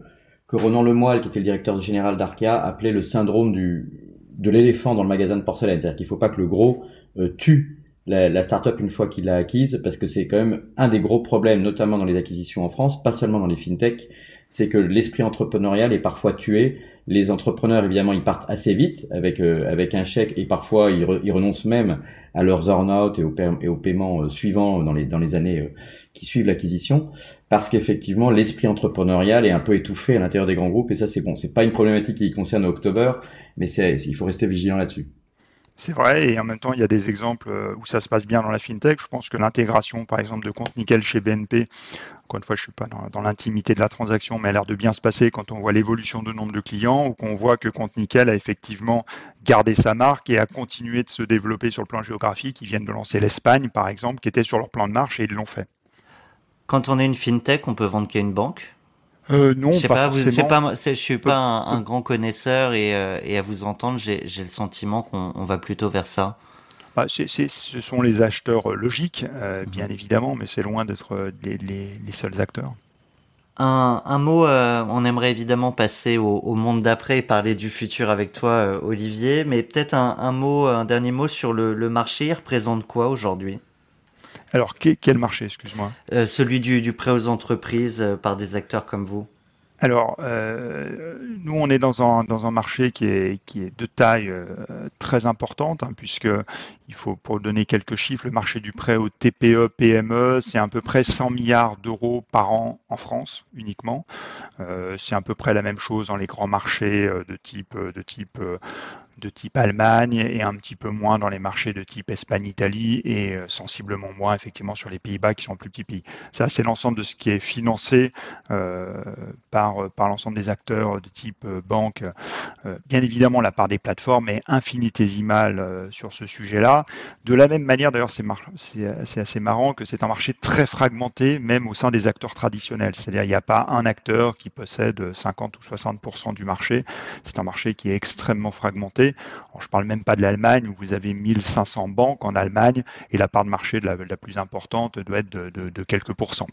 E: que Ronan Lemoyle, qui était le directeur général d'Arkea, appelait le syndrome du de l'éléphant dans le magasin de porcelaine. C'est-à-dire qu'il faut pas que le gros euh, tue la, la startup une fois qu'il l'a acquise, parce que c'est quand même un des gros problèmes, notamment dans les acquisitions en France, pas seulement dans les fintech, c'est que l'esprit entrepreneurial est parfois tué. Les entrepreneurs, évidemment, ils partent assez vite avec euh, avec un chèque et parfois ils, ils renoncent même à leurs earn-out et au, et au paiement euh, suivant dans les dans les années qui suivent l'acquisition, parce qu'effectivement l'esprit entrepreneurial est un peu étouffé à l'intérieur des grands groupes et ça c'est bon, c'est pas une problématique qui concerne October, mais c'est il faut rester vigilant là-dessus.
C: C'est vrai, et en même temps, il y a des exemples euh, où ça se passe bien dans la fintech. Je pense que l'intégration, par exemple, de compte nickel chez BNP, encore une fois, je suis pas dans, dans l'intimité de la transaction, mais elle a l'air de bien se passer quand on voit l'évolution du nombre de clients ou qu'on voit que compte nickel a effectivement gardé sa marque et a continué de se développer sur le plan géographique. Ils viennent de lancer l'Espagne, par exemple, qui était sur leur plan de marche et ils l'ont fait.
D: Quand on est une fintech, on peut vendre qu'à une banque
C: euh, non,
D: je
C: pas,
D: pas, vous, pas je suis pas un, un, grand connaisseur et, euh, et à vous entendre, j'ai le sentiment qu'on va plutôt vers ça.
C: Bah, c est, ce sont les acheteurs logiques, euh, bien mhm. évidemment, mais c'est loin d'être les, les, les, seuls acteurs.
D: Un, mot, euh, on aimerait évidemment passer au, monde d'après et parler du futur avec toi, euh, Olivier, mais peut-être un, mot, un dernier mot sur le, marché. Il représente quoi aujourd'hui?
C: Alors, quel marché, excuse-moi
D: euh, Celui du prêt aux entreprises par des acteurs comme vous.
C: Alors, euh, nous, on est dans un, dans un marché qui est, qui est de taille euh, très importante, hein, puisque il faut, pour donner quelques chiffres, le marché du prêt au TPE, PME, c'est à peu près 100 milliards d'euros par an en France uniquement. Euh, c'est à peu près la même chose dans les grands marchés de type, de type de type Allemagne et un petit peu moins dans les marchés de type Espagne-Italie et euh, sensiblement moins effectivement sur les Pays-Bas qui sont plus petits pays. Ça, c'est l'ensemble de ce qui est financé euh, par, euh, par l'ensemble des acteurs de type banque. bien évidemment, la part des plateformes est infinitésimale sur ce sujet-là. De la même manière, d'ailleurs, c'est, c'est assez marrant que c'est un marché très fragmenté, même au sein des acteurs traditionnels. C'est-à-dire, il n'y a pas un acteur qui possède 50 ou 60% du marché. C'est un marché qui est extrêmement fragmenté je ne parle même pas de l'Allemagne où vous avez 1500 banques en Allemagne et la part de marché de la, plus importante doit être de, quelques pourcents.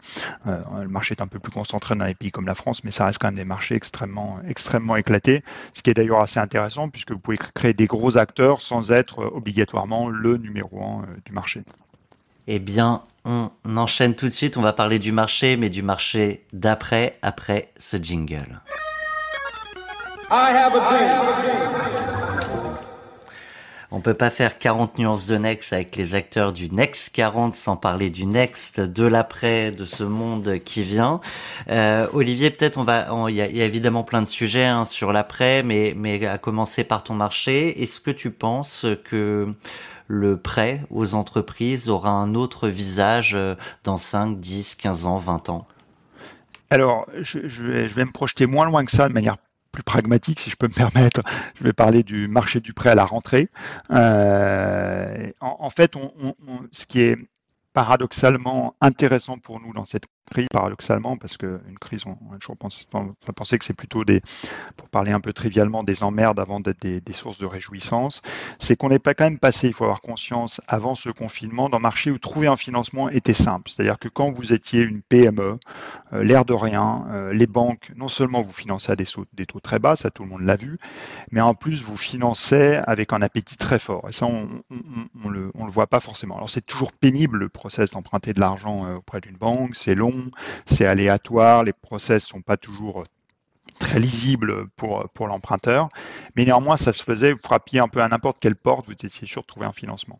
C: Euh, le marché est un peu plus concentré dans les pays comme la France, mais ça reste quand même des marchés extrêmement, extrêmement éclatés, ce qui est d'ailleurs assez intéressant puisque vous pouvez créer des gros acteurs sans être obligatoirement le numéro un euh, du marché.
D: Eh bien, on enchaîne tout de suite. On va parler du marché, mais du marché d'après, après ce jingle. I have a dream. On peut pas faire 40 nuances de Next avec les acteurs du Next 40 sans parler du Next, de l'après, de ce monde qui vient. Euh, Olivier, peut-être on va, il y, a évidemment plein de sujets hein, sur l'après, mais mais à commencer par ton marché. Est-ce que tu penses que le prêt aux entreprises aura un autre visage euh, dans 5, 10, 15 ans, 20 ans?
C: Alors, je, vais, je, vais, me projeter moins loin que ça de manière plus pragmatique, si je peux me permettre, je vais parler du marché du prêt à la rentrée. Euh, en, fait, on, ce qui est paradoxalement intéressant pour nous dans cette paradoxalement, parce qu'une crise, on, a toujours pensé, que c'est plutôt des, pour parler un peu trivialement, des emmerdes avant d'être des, sources de réjouissance, c'est qu'on n'est pas quand même passé, il faut avoir conscience, avant ce confinement, dans un marché où trouver un financement était simple. C'est-à-dire que quand vous étiez une PME, euh, l'air de rien, euh, les banques, non seulement vous finançaient à des, taux très bas, ça tout le monde l'a vu, mais en plus vous finançaient avec un appétit très fort. Et ça, on ne le, on le voit pas forcément. Alors c'est toujours pénible le process d'emprunter de l'argent euh, auprès d'une banque, c'est long, c'est aléatoire, les process sont pas toujours très lisibles pour, pour l'emprunteur, mais néanmoins ça se faisait, vous frappiez un peu à n'importe quelle porte, vous étiez sûr de trouver un financement.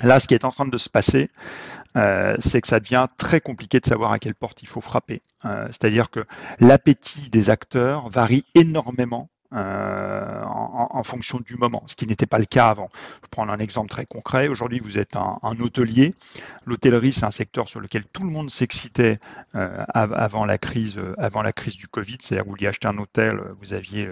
C: Là, ce qui est en train de se passer, euh, c'est que ça devient très compliqué de savoir à quelle porte il faut frapper. Euh, c'est-à-dire que l'appétit des acteurs varie énormément euh, en, fonction du moment, ce qui n'était pas le cas avant. Je prends un exemple très concret. Aujourd'hui, vous êtes un, hôtelier. L'hôtellerie, c'est un secteur sur lequel tout le monde s'excitait euh, avant la crise, euh, avant la crise du Covid. C'est-à-dire vous vouliez acheter un hôtel, vous aviez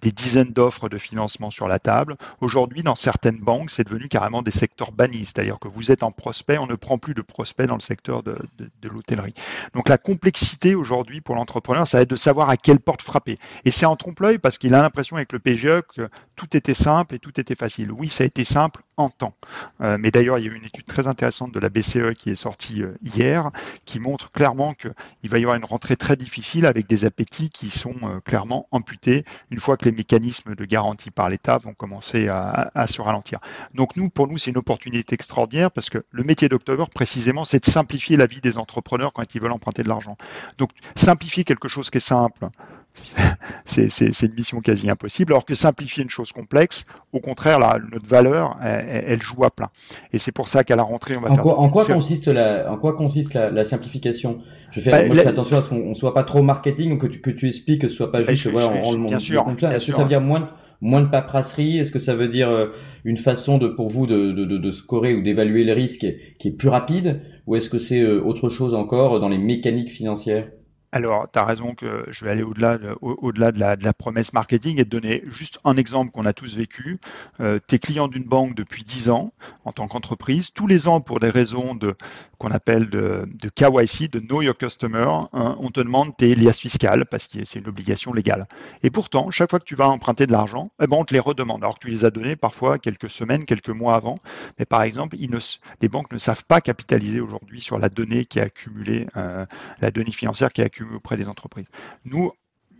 C: des dizaines d'offres de financement sur la table. Aujourd'hui, dans certaines banques, c'est devenu carrément des secteurs bannis. C'est-à-dire que vous êtes en prospect, on ne prend plus de prospect dans le secteur de, de l'hôtellerie. Donc la complexité aujourd'hui pour l'entrepreneur, ça va être de savoir à quelle porte frapper. Et c'est en trompe-l'œil parce qu'il a l'impression avec le PGE que tout était simple et tout était facile. Oui, ça a été simple en temps. Euh, mais d'ailleurs, il y a eu une étude très intéressante de la BCE qui est sortie euh, hier, qui montre clairement qu'il va y avoir une rentrée très difficile avec des appétits qui sont euh, clairement amputés une fois que les mécanismes de garantie par l'État vont commencer à, à, se ralentir. Donc nous, pour nous, c'est une opportunité extraordinaire parce que le métier d'October, précisément, c'est de simplifier la vie des entrepreneurs quand ils veulent emprunter de l'argent. Donc simplifier quelque chose qui est simple, c'est une mission quasi impossible. Alors que simplifier une chose complexe, au contraire, notre valeur, elle, joue à plein. Et c'est pour ça qu'à la rentrée, on va
E: en
C: faire.
E: Quoi, en, quoi consiste la, en quoi consiste la, simplification? Je fais, bah, attention à ce qu'on ne soit pas trop marketing, que tu, que tu expliques, que ce soit pas juste,
C: ouais,
E: on,
C: bien sûr.
E: Est-ce que ça veut dire moins, moins de paperasserie? Est-ce que ça veut dire euh, une façon de, pour vous de, de, de, scorer ou d'évaluer le risque qui est plus rapide? Ou est-ce que c'est euh, autre chose encore dans les mécaniques financières?
C: Alors, tu as raison que je vais aller au-delà de, au, delà de, la, promesse marketing et te donner juste un exemple qu'on a tous vécu. Euh, tu client d'une banque depuis 10 ans en tant qu'entreprise. Tous les ans, pour des raisons de qu'on appelle de, de KYC, de Know Your Customer, hein, on te demande tes liasses fiscales parce que c'est une obligation légale. Et pourtant, chaque fois que tu vas emprunter de l'argent, eh ben, on te les redemande. Alors que tu les as donnés parfois quelques semaines, quelques mois avant. Mais par exemple, ils ne, les banques ne savent pas capitaliser aujourd'hui sur la donnée qui est accumulée, euh, la donnée financière qui est accumulée auprès des entreprises. Nous,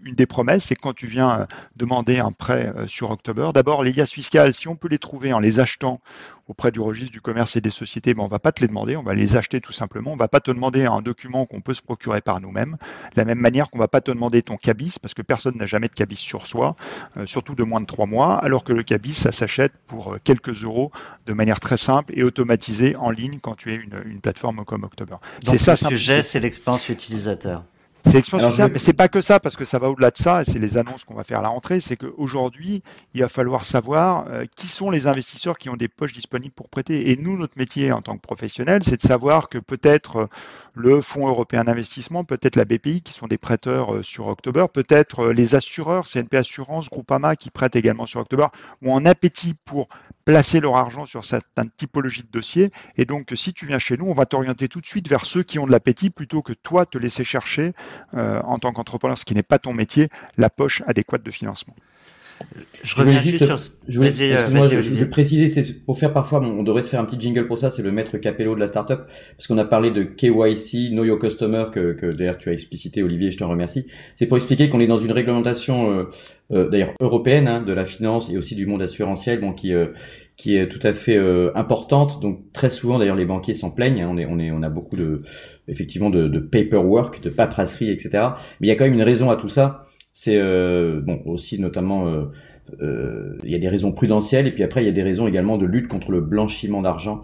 C: une des promesses, c'est quand tu viens euh, demander un prêt euh, sur October, d'abord les liasses fiscales, si on peut les trouver en les achetant auprès du registre du commerce et des sociétés, ben on va pas te les demander, on va les acheter tout simplement. On va pas te demander un document qu'on peut se procurer par nous-mêmes. De la même manière qu'on va pas te demander ton cabis, parce que personne n'a jamais de cabis sur soi, euh, surtout de moins de trois mois, alors que le cabis, ça s'achète pour quelques euros de manière très simple et automatisée en ligne quand tu es une, une plateforme comme October.
D: C'est ça. Le sujet, c'est l'expérience utilisateur.
C: C'est l'expansion mais c'est pas que ça, parce que ça va au-delà de ça, et c'est les annonces qu'on va faire à la rentrée, c'est qu'aujourd'hui, il va falloir savoir euh, qui sont les investisseurs qui ont des poches disponibles pour prêter. Et nous, notre métier en tant que professionnel, c'est de savoir que peut-être euh, le Fonds européen d'investissement, peut-être la BPI, qui sont des prêteurs euh, sur October, peut-être les assureurs, CNP Assurance, Groupama, qui prêtent également sur October, ont un appétit pour placer leur argent sur certaines typologies de dossiers. Et donc, si tu viens chez nous, on va t'orienter tout de suite vers ceux qui ont de l'appétit plutôt que toi te laisser chercher euh, en tant qu'entrepreneur, ce qui n'est pas ton métier, la poche adéquate de financement.
D: Je reviens juste, sur.
E: Je voulais, je, préciser, c'est pour faire parfois, on devrait se faire un petit jingle pour ça. C'est le maître Capello de la startup, parce qu'on a parlé de KYC, Know Your Customer, que, que d'ailleurs tu as explicité, Olivier, je t'en remercie. C'est pour expliquer qu'on est dans une réglementation, euh, euh, d'ailleurs européenne, hein, de la finance et aussi du monde assurantiel, bon, qui euh, qui est tout à fait euh, importante. Donc très souvent, d'ailleurs, les banquiers s'en plaignent. Hein. On est, on est, on a beaucoup de, effectivement, de, paperwork, de paperasserie, etc. Mais il y a quand même une raison à tout ça. C'est euh, bon aussi notamment. Euh, il y a des raisons prudentielles et puis après il y a des raisons également de lutte contre le blanchiment d'argent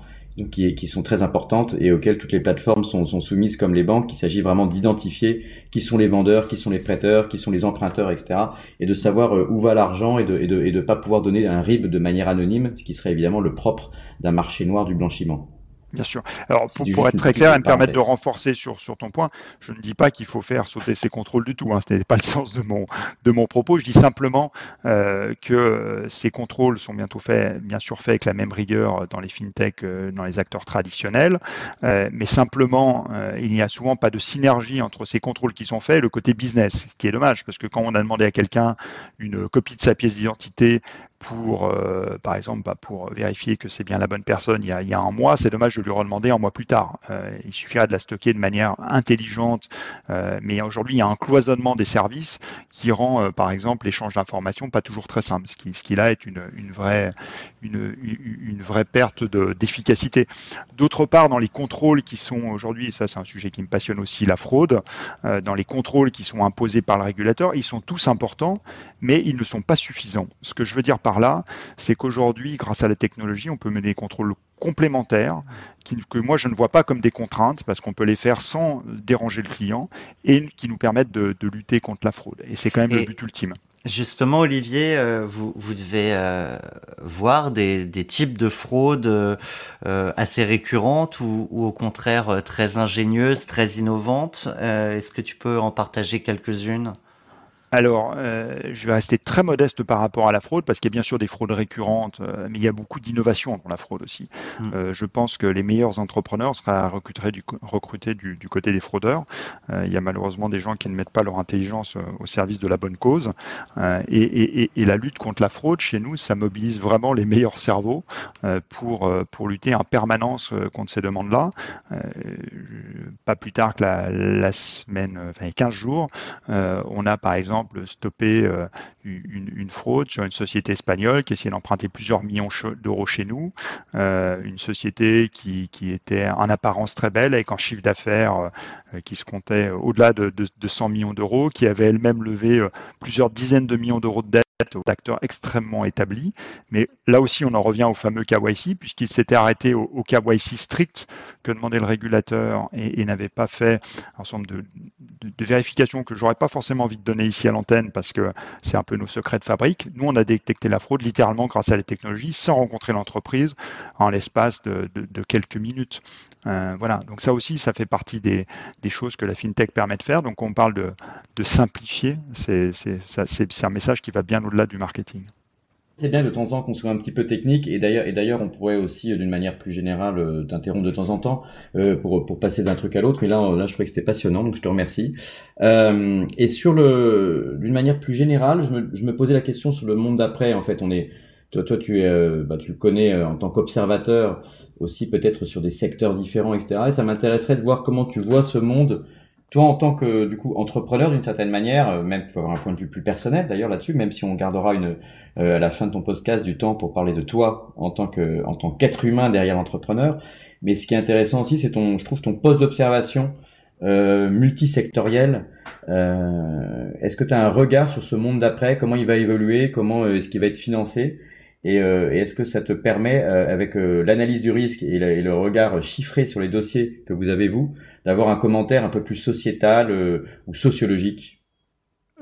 E: qui, qui, sont très importantes et auxquelles toutes les plateformes sont, sont soumises comme les banques. Il s'agit vraiment d'identifier qui sont les vendeurs, qui sont les prêteurs, qui sont les emprunteurs, etc. Et de savoir euh, où va l'argent et de, et de, et de pas pouvoir donner un RIB de manière anonyme, ce qui serait évidemment le propre d'un marché noir du blanchiment.
C: Bien sûr. Alors pour, pour être très clair et me permettre de renforcer sur, sur ton point, je ne dis pas qu'il faut faire sauter ces contrôles du tout. Hein, Ce n'est pas le sens de mon, de mon propos. Je dis simplement euh, que ces contrôles sont bientôt faits, bien sûr faits avec la même rigueur dans les fintechs, euh, dans les acteurs traditionnels, euh, mais simplement euh, il n'y a souvent pas de synergie entre ces contrôles qui sont faits et le côté business, ce qui est dommage parce que quand on a demandé à quelqu'un une copie de sa pièce d'identité pour, euh, par exemple, bah, pour vérifier que c'est bien la bonne personne il y a, il y a un mois, c'est dommage de lui redemander un mois plus tard. Euh, il suffirait de la stocker de manière intelligente, euh, mais aujourd'hui, il y a un cloisonnement des services qui rend, euh, par exemple, l'échange d'informations pas toujours très simple, ce qui, ce qui là est une, une, vraie, une, une vraie perte d'efficacité. D'autre part, dans les contrôles qui sont aujourd'hui, et ça c'est un sujet qui me passionne aussi, la fraude, dans les contrôles qui sont imposés par le régulateur, ils sont tous importants, mais ils ne sont pas suffisants. Ce que je veux dire par là, c'est qu'aujourd'hui, grâce à la technologie, on peut mener des contrôles complémentaires que moi je ne vois pas comme des contraintes parce qu'on peut les faire sans déranger le client et qui nous permettent de, de lutter contre la fraude. Et c'est quand même et le but ultime.
D: Justement, Olivier, euh, vous, vous devez euh, voir des, des, types de fraudes euh, assez récurrentes ou, ou, au contraire très ingénieuses, très innovantes. Est-ce que tu peux en partager quelques-unes?
C: Alors, euh, je vais rester très modeste par rapport à la fraude, parce qu'il y a bien sûr des fraudes récurrentes, euh, mais il y a beaucoup d'innovation dans la fraude aussi. Mmh. Euh, je pense que les meilleurs entrepreneurs seraient recrutés du, recrutés du, du côté des fraudeurs. Il y a malheureusement des gens qui ne mettent pas leur intelligence au service de la bonne cause. Et, et, et, la lutte contre la fraude, chez nous, ça mobilise vraiment les meilleurs cerveaux pour, pour lutter en permanence contre ces demandes-là. pas plus tard que la, la semaine, enfin 15 jours, on a par exemple exemple, stopper euh, une, fraude sur une société espagnole qui essayait d'emprunter plusieurs millions d'euros chez nous, euh, une société qui, était en apparence très belle avec un chiffre d'affaires euh, qui se comptait au-delà de, de, de, 100 millions d'euros, qui avait elle-même levé plusieurs dizaines de millions d'euros de dette d'acteurs extrêmement établis. Mais là aussi, on en revient au fameux KYC, puisqu'il s'était arrêté au, KYC strict que demandait le régulateur et, n'avait pas fait un nombre de, de, vérifications que j'aurais pas forcément envie de donner ici à l'antenne parce que c'est un peu nos secrets de fabrique. Nous, on a détecté la fraude littéralement grâce à la technologie sans rencontrer l'entreprise en l'espace de, quelques minutes. Euh, voilà, donc ça aussi, ça fait partie des, des, choses que la FinTech permet de faire. Donc on parle de, de simplifier, c'est un message qui va bien au-delà du marketing.
E: C'est bien de temps en temps qu'on soit un petit peu technique et d'ailleurs on pourrait aussi d'une manière plus générale euh, t'interrompre de temps en temps euh, pour passer d'un truc à l'autre mais là je trouvais que c'était passionnant donc je te remercie. Euh, et sur le d'une manière plus générale je me posais la question sur le monde d'après en fait. On est toi toi tu es euh, bah, tu le connais euh, en tant qu'observateur aussi peut-être sur des secteurs différents etc et ça m'intéresserait de voir comment tu vois ce monde Toi, en tant que du coup entrepreneur d'une certaine manière, euh, même pour avoir un point de vue plus personnel d'ailleurs là-dessus, même si on gardera une euh, à la fin de ton podcast du temps pour parler de toi en tant que en tant qu'être humain derrière l'entrepreneur. Mais ce qui est intéressant aussi, c'est ton, je trouve ton poste d'observation euh, multisectoriel. Euh, est-ce que tu as un regard sur ce monde d'après? Comment il va évoluer? Comment euh, est-ce qu'il va être financé? Et, euh, est-ce que ça te permet, avec l'analyse du risque et, le regard chiffré sur les dossiers que vous avez vous, d'avoir un commentaire un peu plus sociétal ou sociologique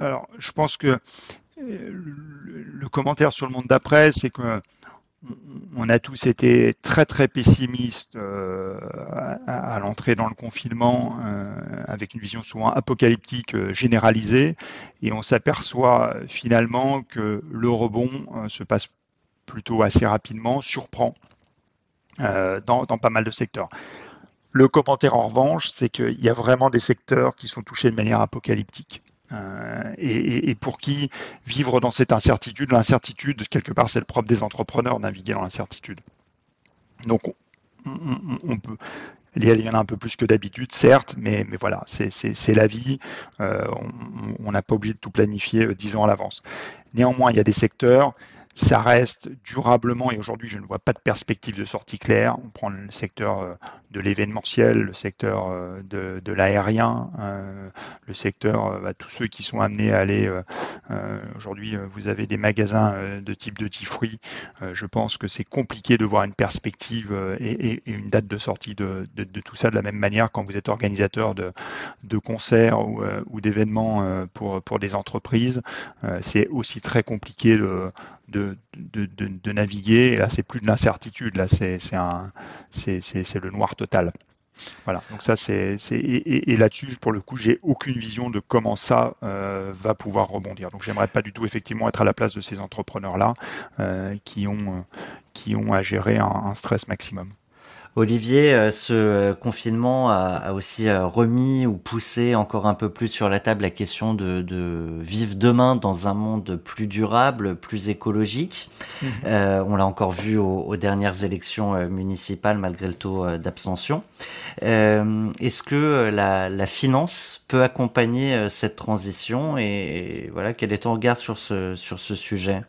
C: Alors, je pense que le commentaire sur le monde d'après, c'est que on a tous été très très pessimistes euh, à, l'entrée dans le confinement, euh, avec une vision souvent apocalyptique euh, généralisée, et on s'aperçoit finalement que le rebond se passe plutôt assez rapidement, surprend dans, pas mal de secteurs. Le commentaire en revanche, c'est qu'il y a vraiment des secteurs qui sont touchés de manière apocalyptique. Euh, et, pour qui vivre dans cette incertitude, l'incertitude, quelque part, c'est le propre des entrepreneurs, naviguer dans l'incertitude. Donc, on, peut. Il y en a un peu plus que d'habitude, certes, mais, voilà, c'est la vie. Euh, on n'a pas obligé de tout planifier euh, dix ans à l'avance. Néanmoins, il y a des secteurs ça reste durablement, et aujourd'hui je ne vois pas de perspective de sortie claire. On prend le secteur euh, de l'événementiel, le secteur euh, de, de l'aérien, euh, le secteur, bah, tous ceux qui sont amenés à aller, aujourd'hui vous avez des magasins de type de fruits, je pense que c'est compliqué de voir une perspective et, et, une date de sortie de, de, de, tout ça de la même manière quand vous êtes organisateur de, de concerts ou, ou d'événements pour, pour des entreprises. c'est aussi très compliqué de de, de, de, naviguer. Là, c'est plus de l'incertitude. Là, c'est le noir total. Voilà. Donc ça, c'est et, et, là-dessus, pour le coup, j'ai aucune vision de comment ça euh, va pouvoir rebondir. Donc, j'aimerais pas du tout effectivement être à la place de ces entrepreneurs-là euh, qui ont qui ont à gérer un stress maximum.
D: Olivier, euh, ce euh, confinement a, aussi euh, remis ou poussé encore un peu plus sur la table la question de, vivre demain dans un monde plus durable, plus écologique. Mhm. on l'a encore vu aux, dernières élections municipales malgré le taux d'abstention. Est-ce que la, finance peut accompagner cette transition et, voilà quel est ton regard sur ce sur ce sujet?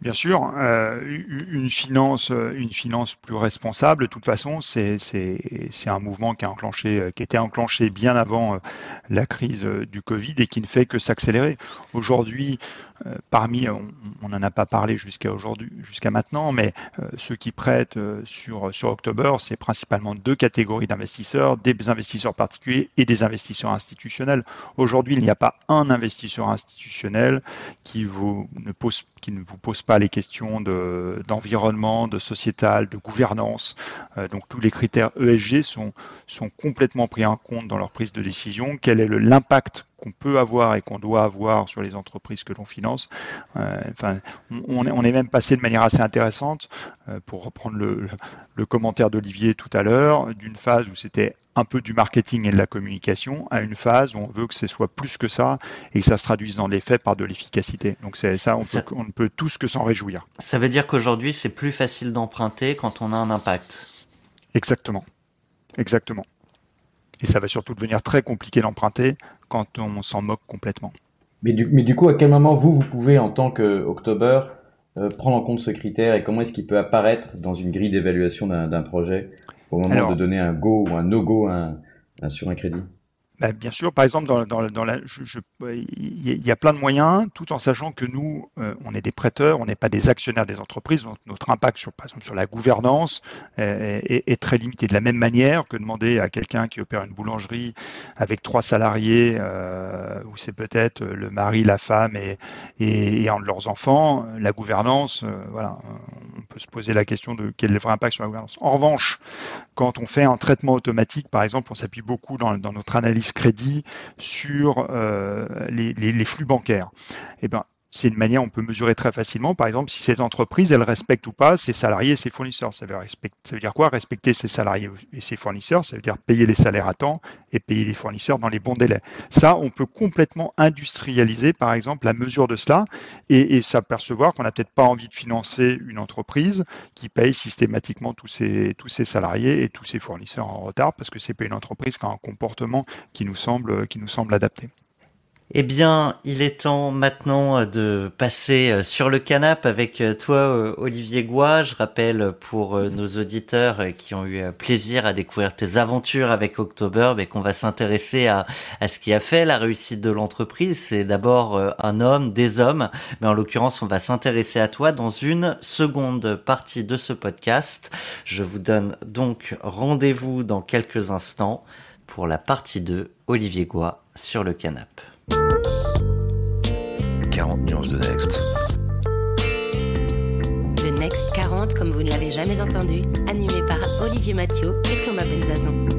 C: Bien sûr, euh, une finance, plus responsable. De toute façon, c'est un mouvement qui a enclenché, qui était enclenché bien avant euh, la crise du Covid et qui ne fait que s'accélérer. Aujourd'hui, euh, parmi, on n'en a pas parlé jusqu'à aujourd'hui, jusqu'à maintenant, mais euh, ceux qui prêtent euh, sur, sur October, c'est principalement deux catégories d'investisseurs, des investisseurs particuliers et des investisseurs institutionnels. Aujourd'hui, il n'y a pas un investisseur institutionnel qui, vous ne, pose, qui ne vous pose pas les questions d'environnement, de, sociétal, de gouvernance. donc tous les critères ESG sont, sont complètement pris en compte dans leur prise de décision. Quel est l'impact qu'on peut avoir et qu'on doit avoir sur les entreprises que l'on finance. Euh, enfin, on, est, même passé de manière assez intéressante, euh, pour reprendre le, commentaire d'Olivier tout à l'heure, d'une phase où c'était un peu du marketing et de la communication, à une phase où on veut que ce soit plus que ça et que ça se traduise dans les faits par de l'efficacité. Donc c'est ça, on, peut, on ne peut tous que s'en réjouir.
D: Ça veut dire qu'aujourd'hui, c'est plus facile d'emprunter quand on a un impact.
C: Exactement. Exactement. Et ça va surtout devenir très compliqué d'emprunter quand on s'en moque complètement.
E: Mais du, mais du, coup, à quel moment vous, vous pouvez, en tant qu'October, euh, prendre en compte ce critère et comment est-ce qu'il peut apparaître dans une grille d'évaluation d'un projet au moment de donner un go ou un no-go sur un crédit?
C: Bah, bien sûr, par exemple, il y a plein de moyens, tout en sachant que nous, euh, on est des prêteurs, on n'est pas des actionnaires des entreprises. Donc notre impact, sur, par exemple, sur la gouvernance euh, est, très limité. De la même manière que demander à quelqu'un qui opère une boulangerie avec trois salariés, euh, où c'est peut-être le mari, la femme et, et, et, un de leurs enfants, la gouvernance, voilà, on peut se poser la question de quel est le vrai impact sur la gouvernance. En revanche, quand on fait un traitement automatique, par exemple, on s'appuie beaucoup dans notre analyse crédit sur euh, les, les, flux bancaires. Eh ben, c'est une manière, on peut mesurer très facilement, par exemple, si cette entreprise, elle respecte ou pas ses salariés et ses fournisseurs. Ça veut, dire quoi? Respecter ses salariés et ses fournisseurs, ça veut dire payer les salaires à temps et payer les fournisseurs dans les bons délais. Ça, on peut complètement industrialiser, par exemple, la mesure de cela et, s'apercevoir qu'on n'a peut-être pas envie de financer une entreprise qui paye systématiquement tous ses, salariés et tous ses fournisseurs en retard parce que c'est pas une entreprise qui a un comportement qui nous semble adapté.
D: Eh bien, il est temps maintenant euh, de passer euh, sur le canapé avec euh, toi, Olivier Goua. Je rappelle pour nos auditeurs qui ont eu plaisir à découvrir tes aventures avec October, mais qu'on va s'intéresser à, ce qui a fait la réussite de l'entreprise. C'est d'abord un homme, des hommes, mais en l'occurrence, on va s'intéresser à toi dans une seconde partie de ce podcast. Je vous donne donc rendez-vous dans quelques instants pour la partie 2, Olivier Goua sur le canapé.
A: 40 nuances de Next.
B: Le Next 40, comme vous ne l'avez jamais entendu, animé par Olivier Mathieu et Thomas Benzazan.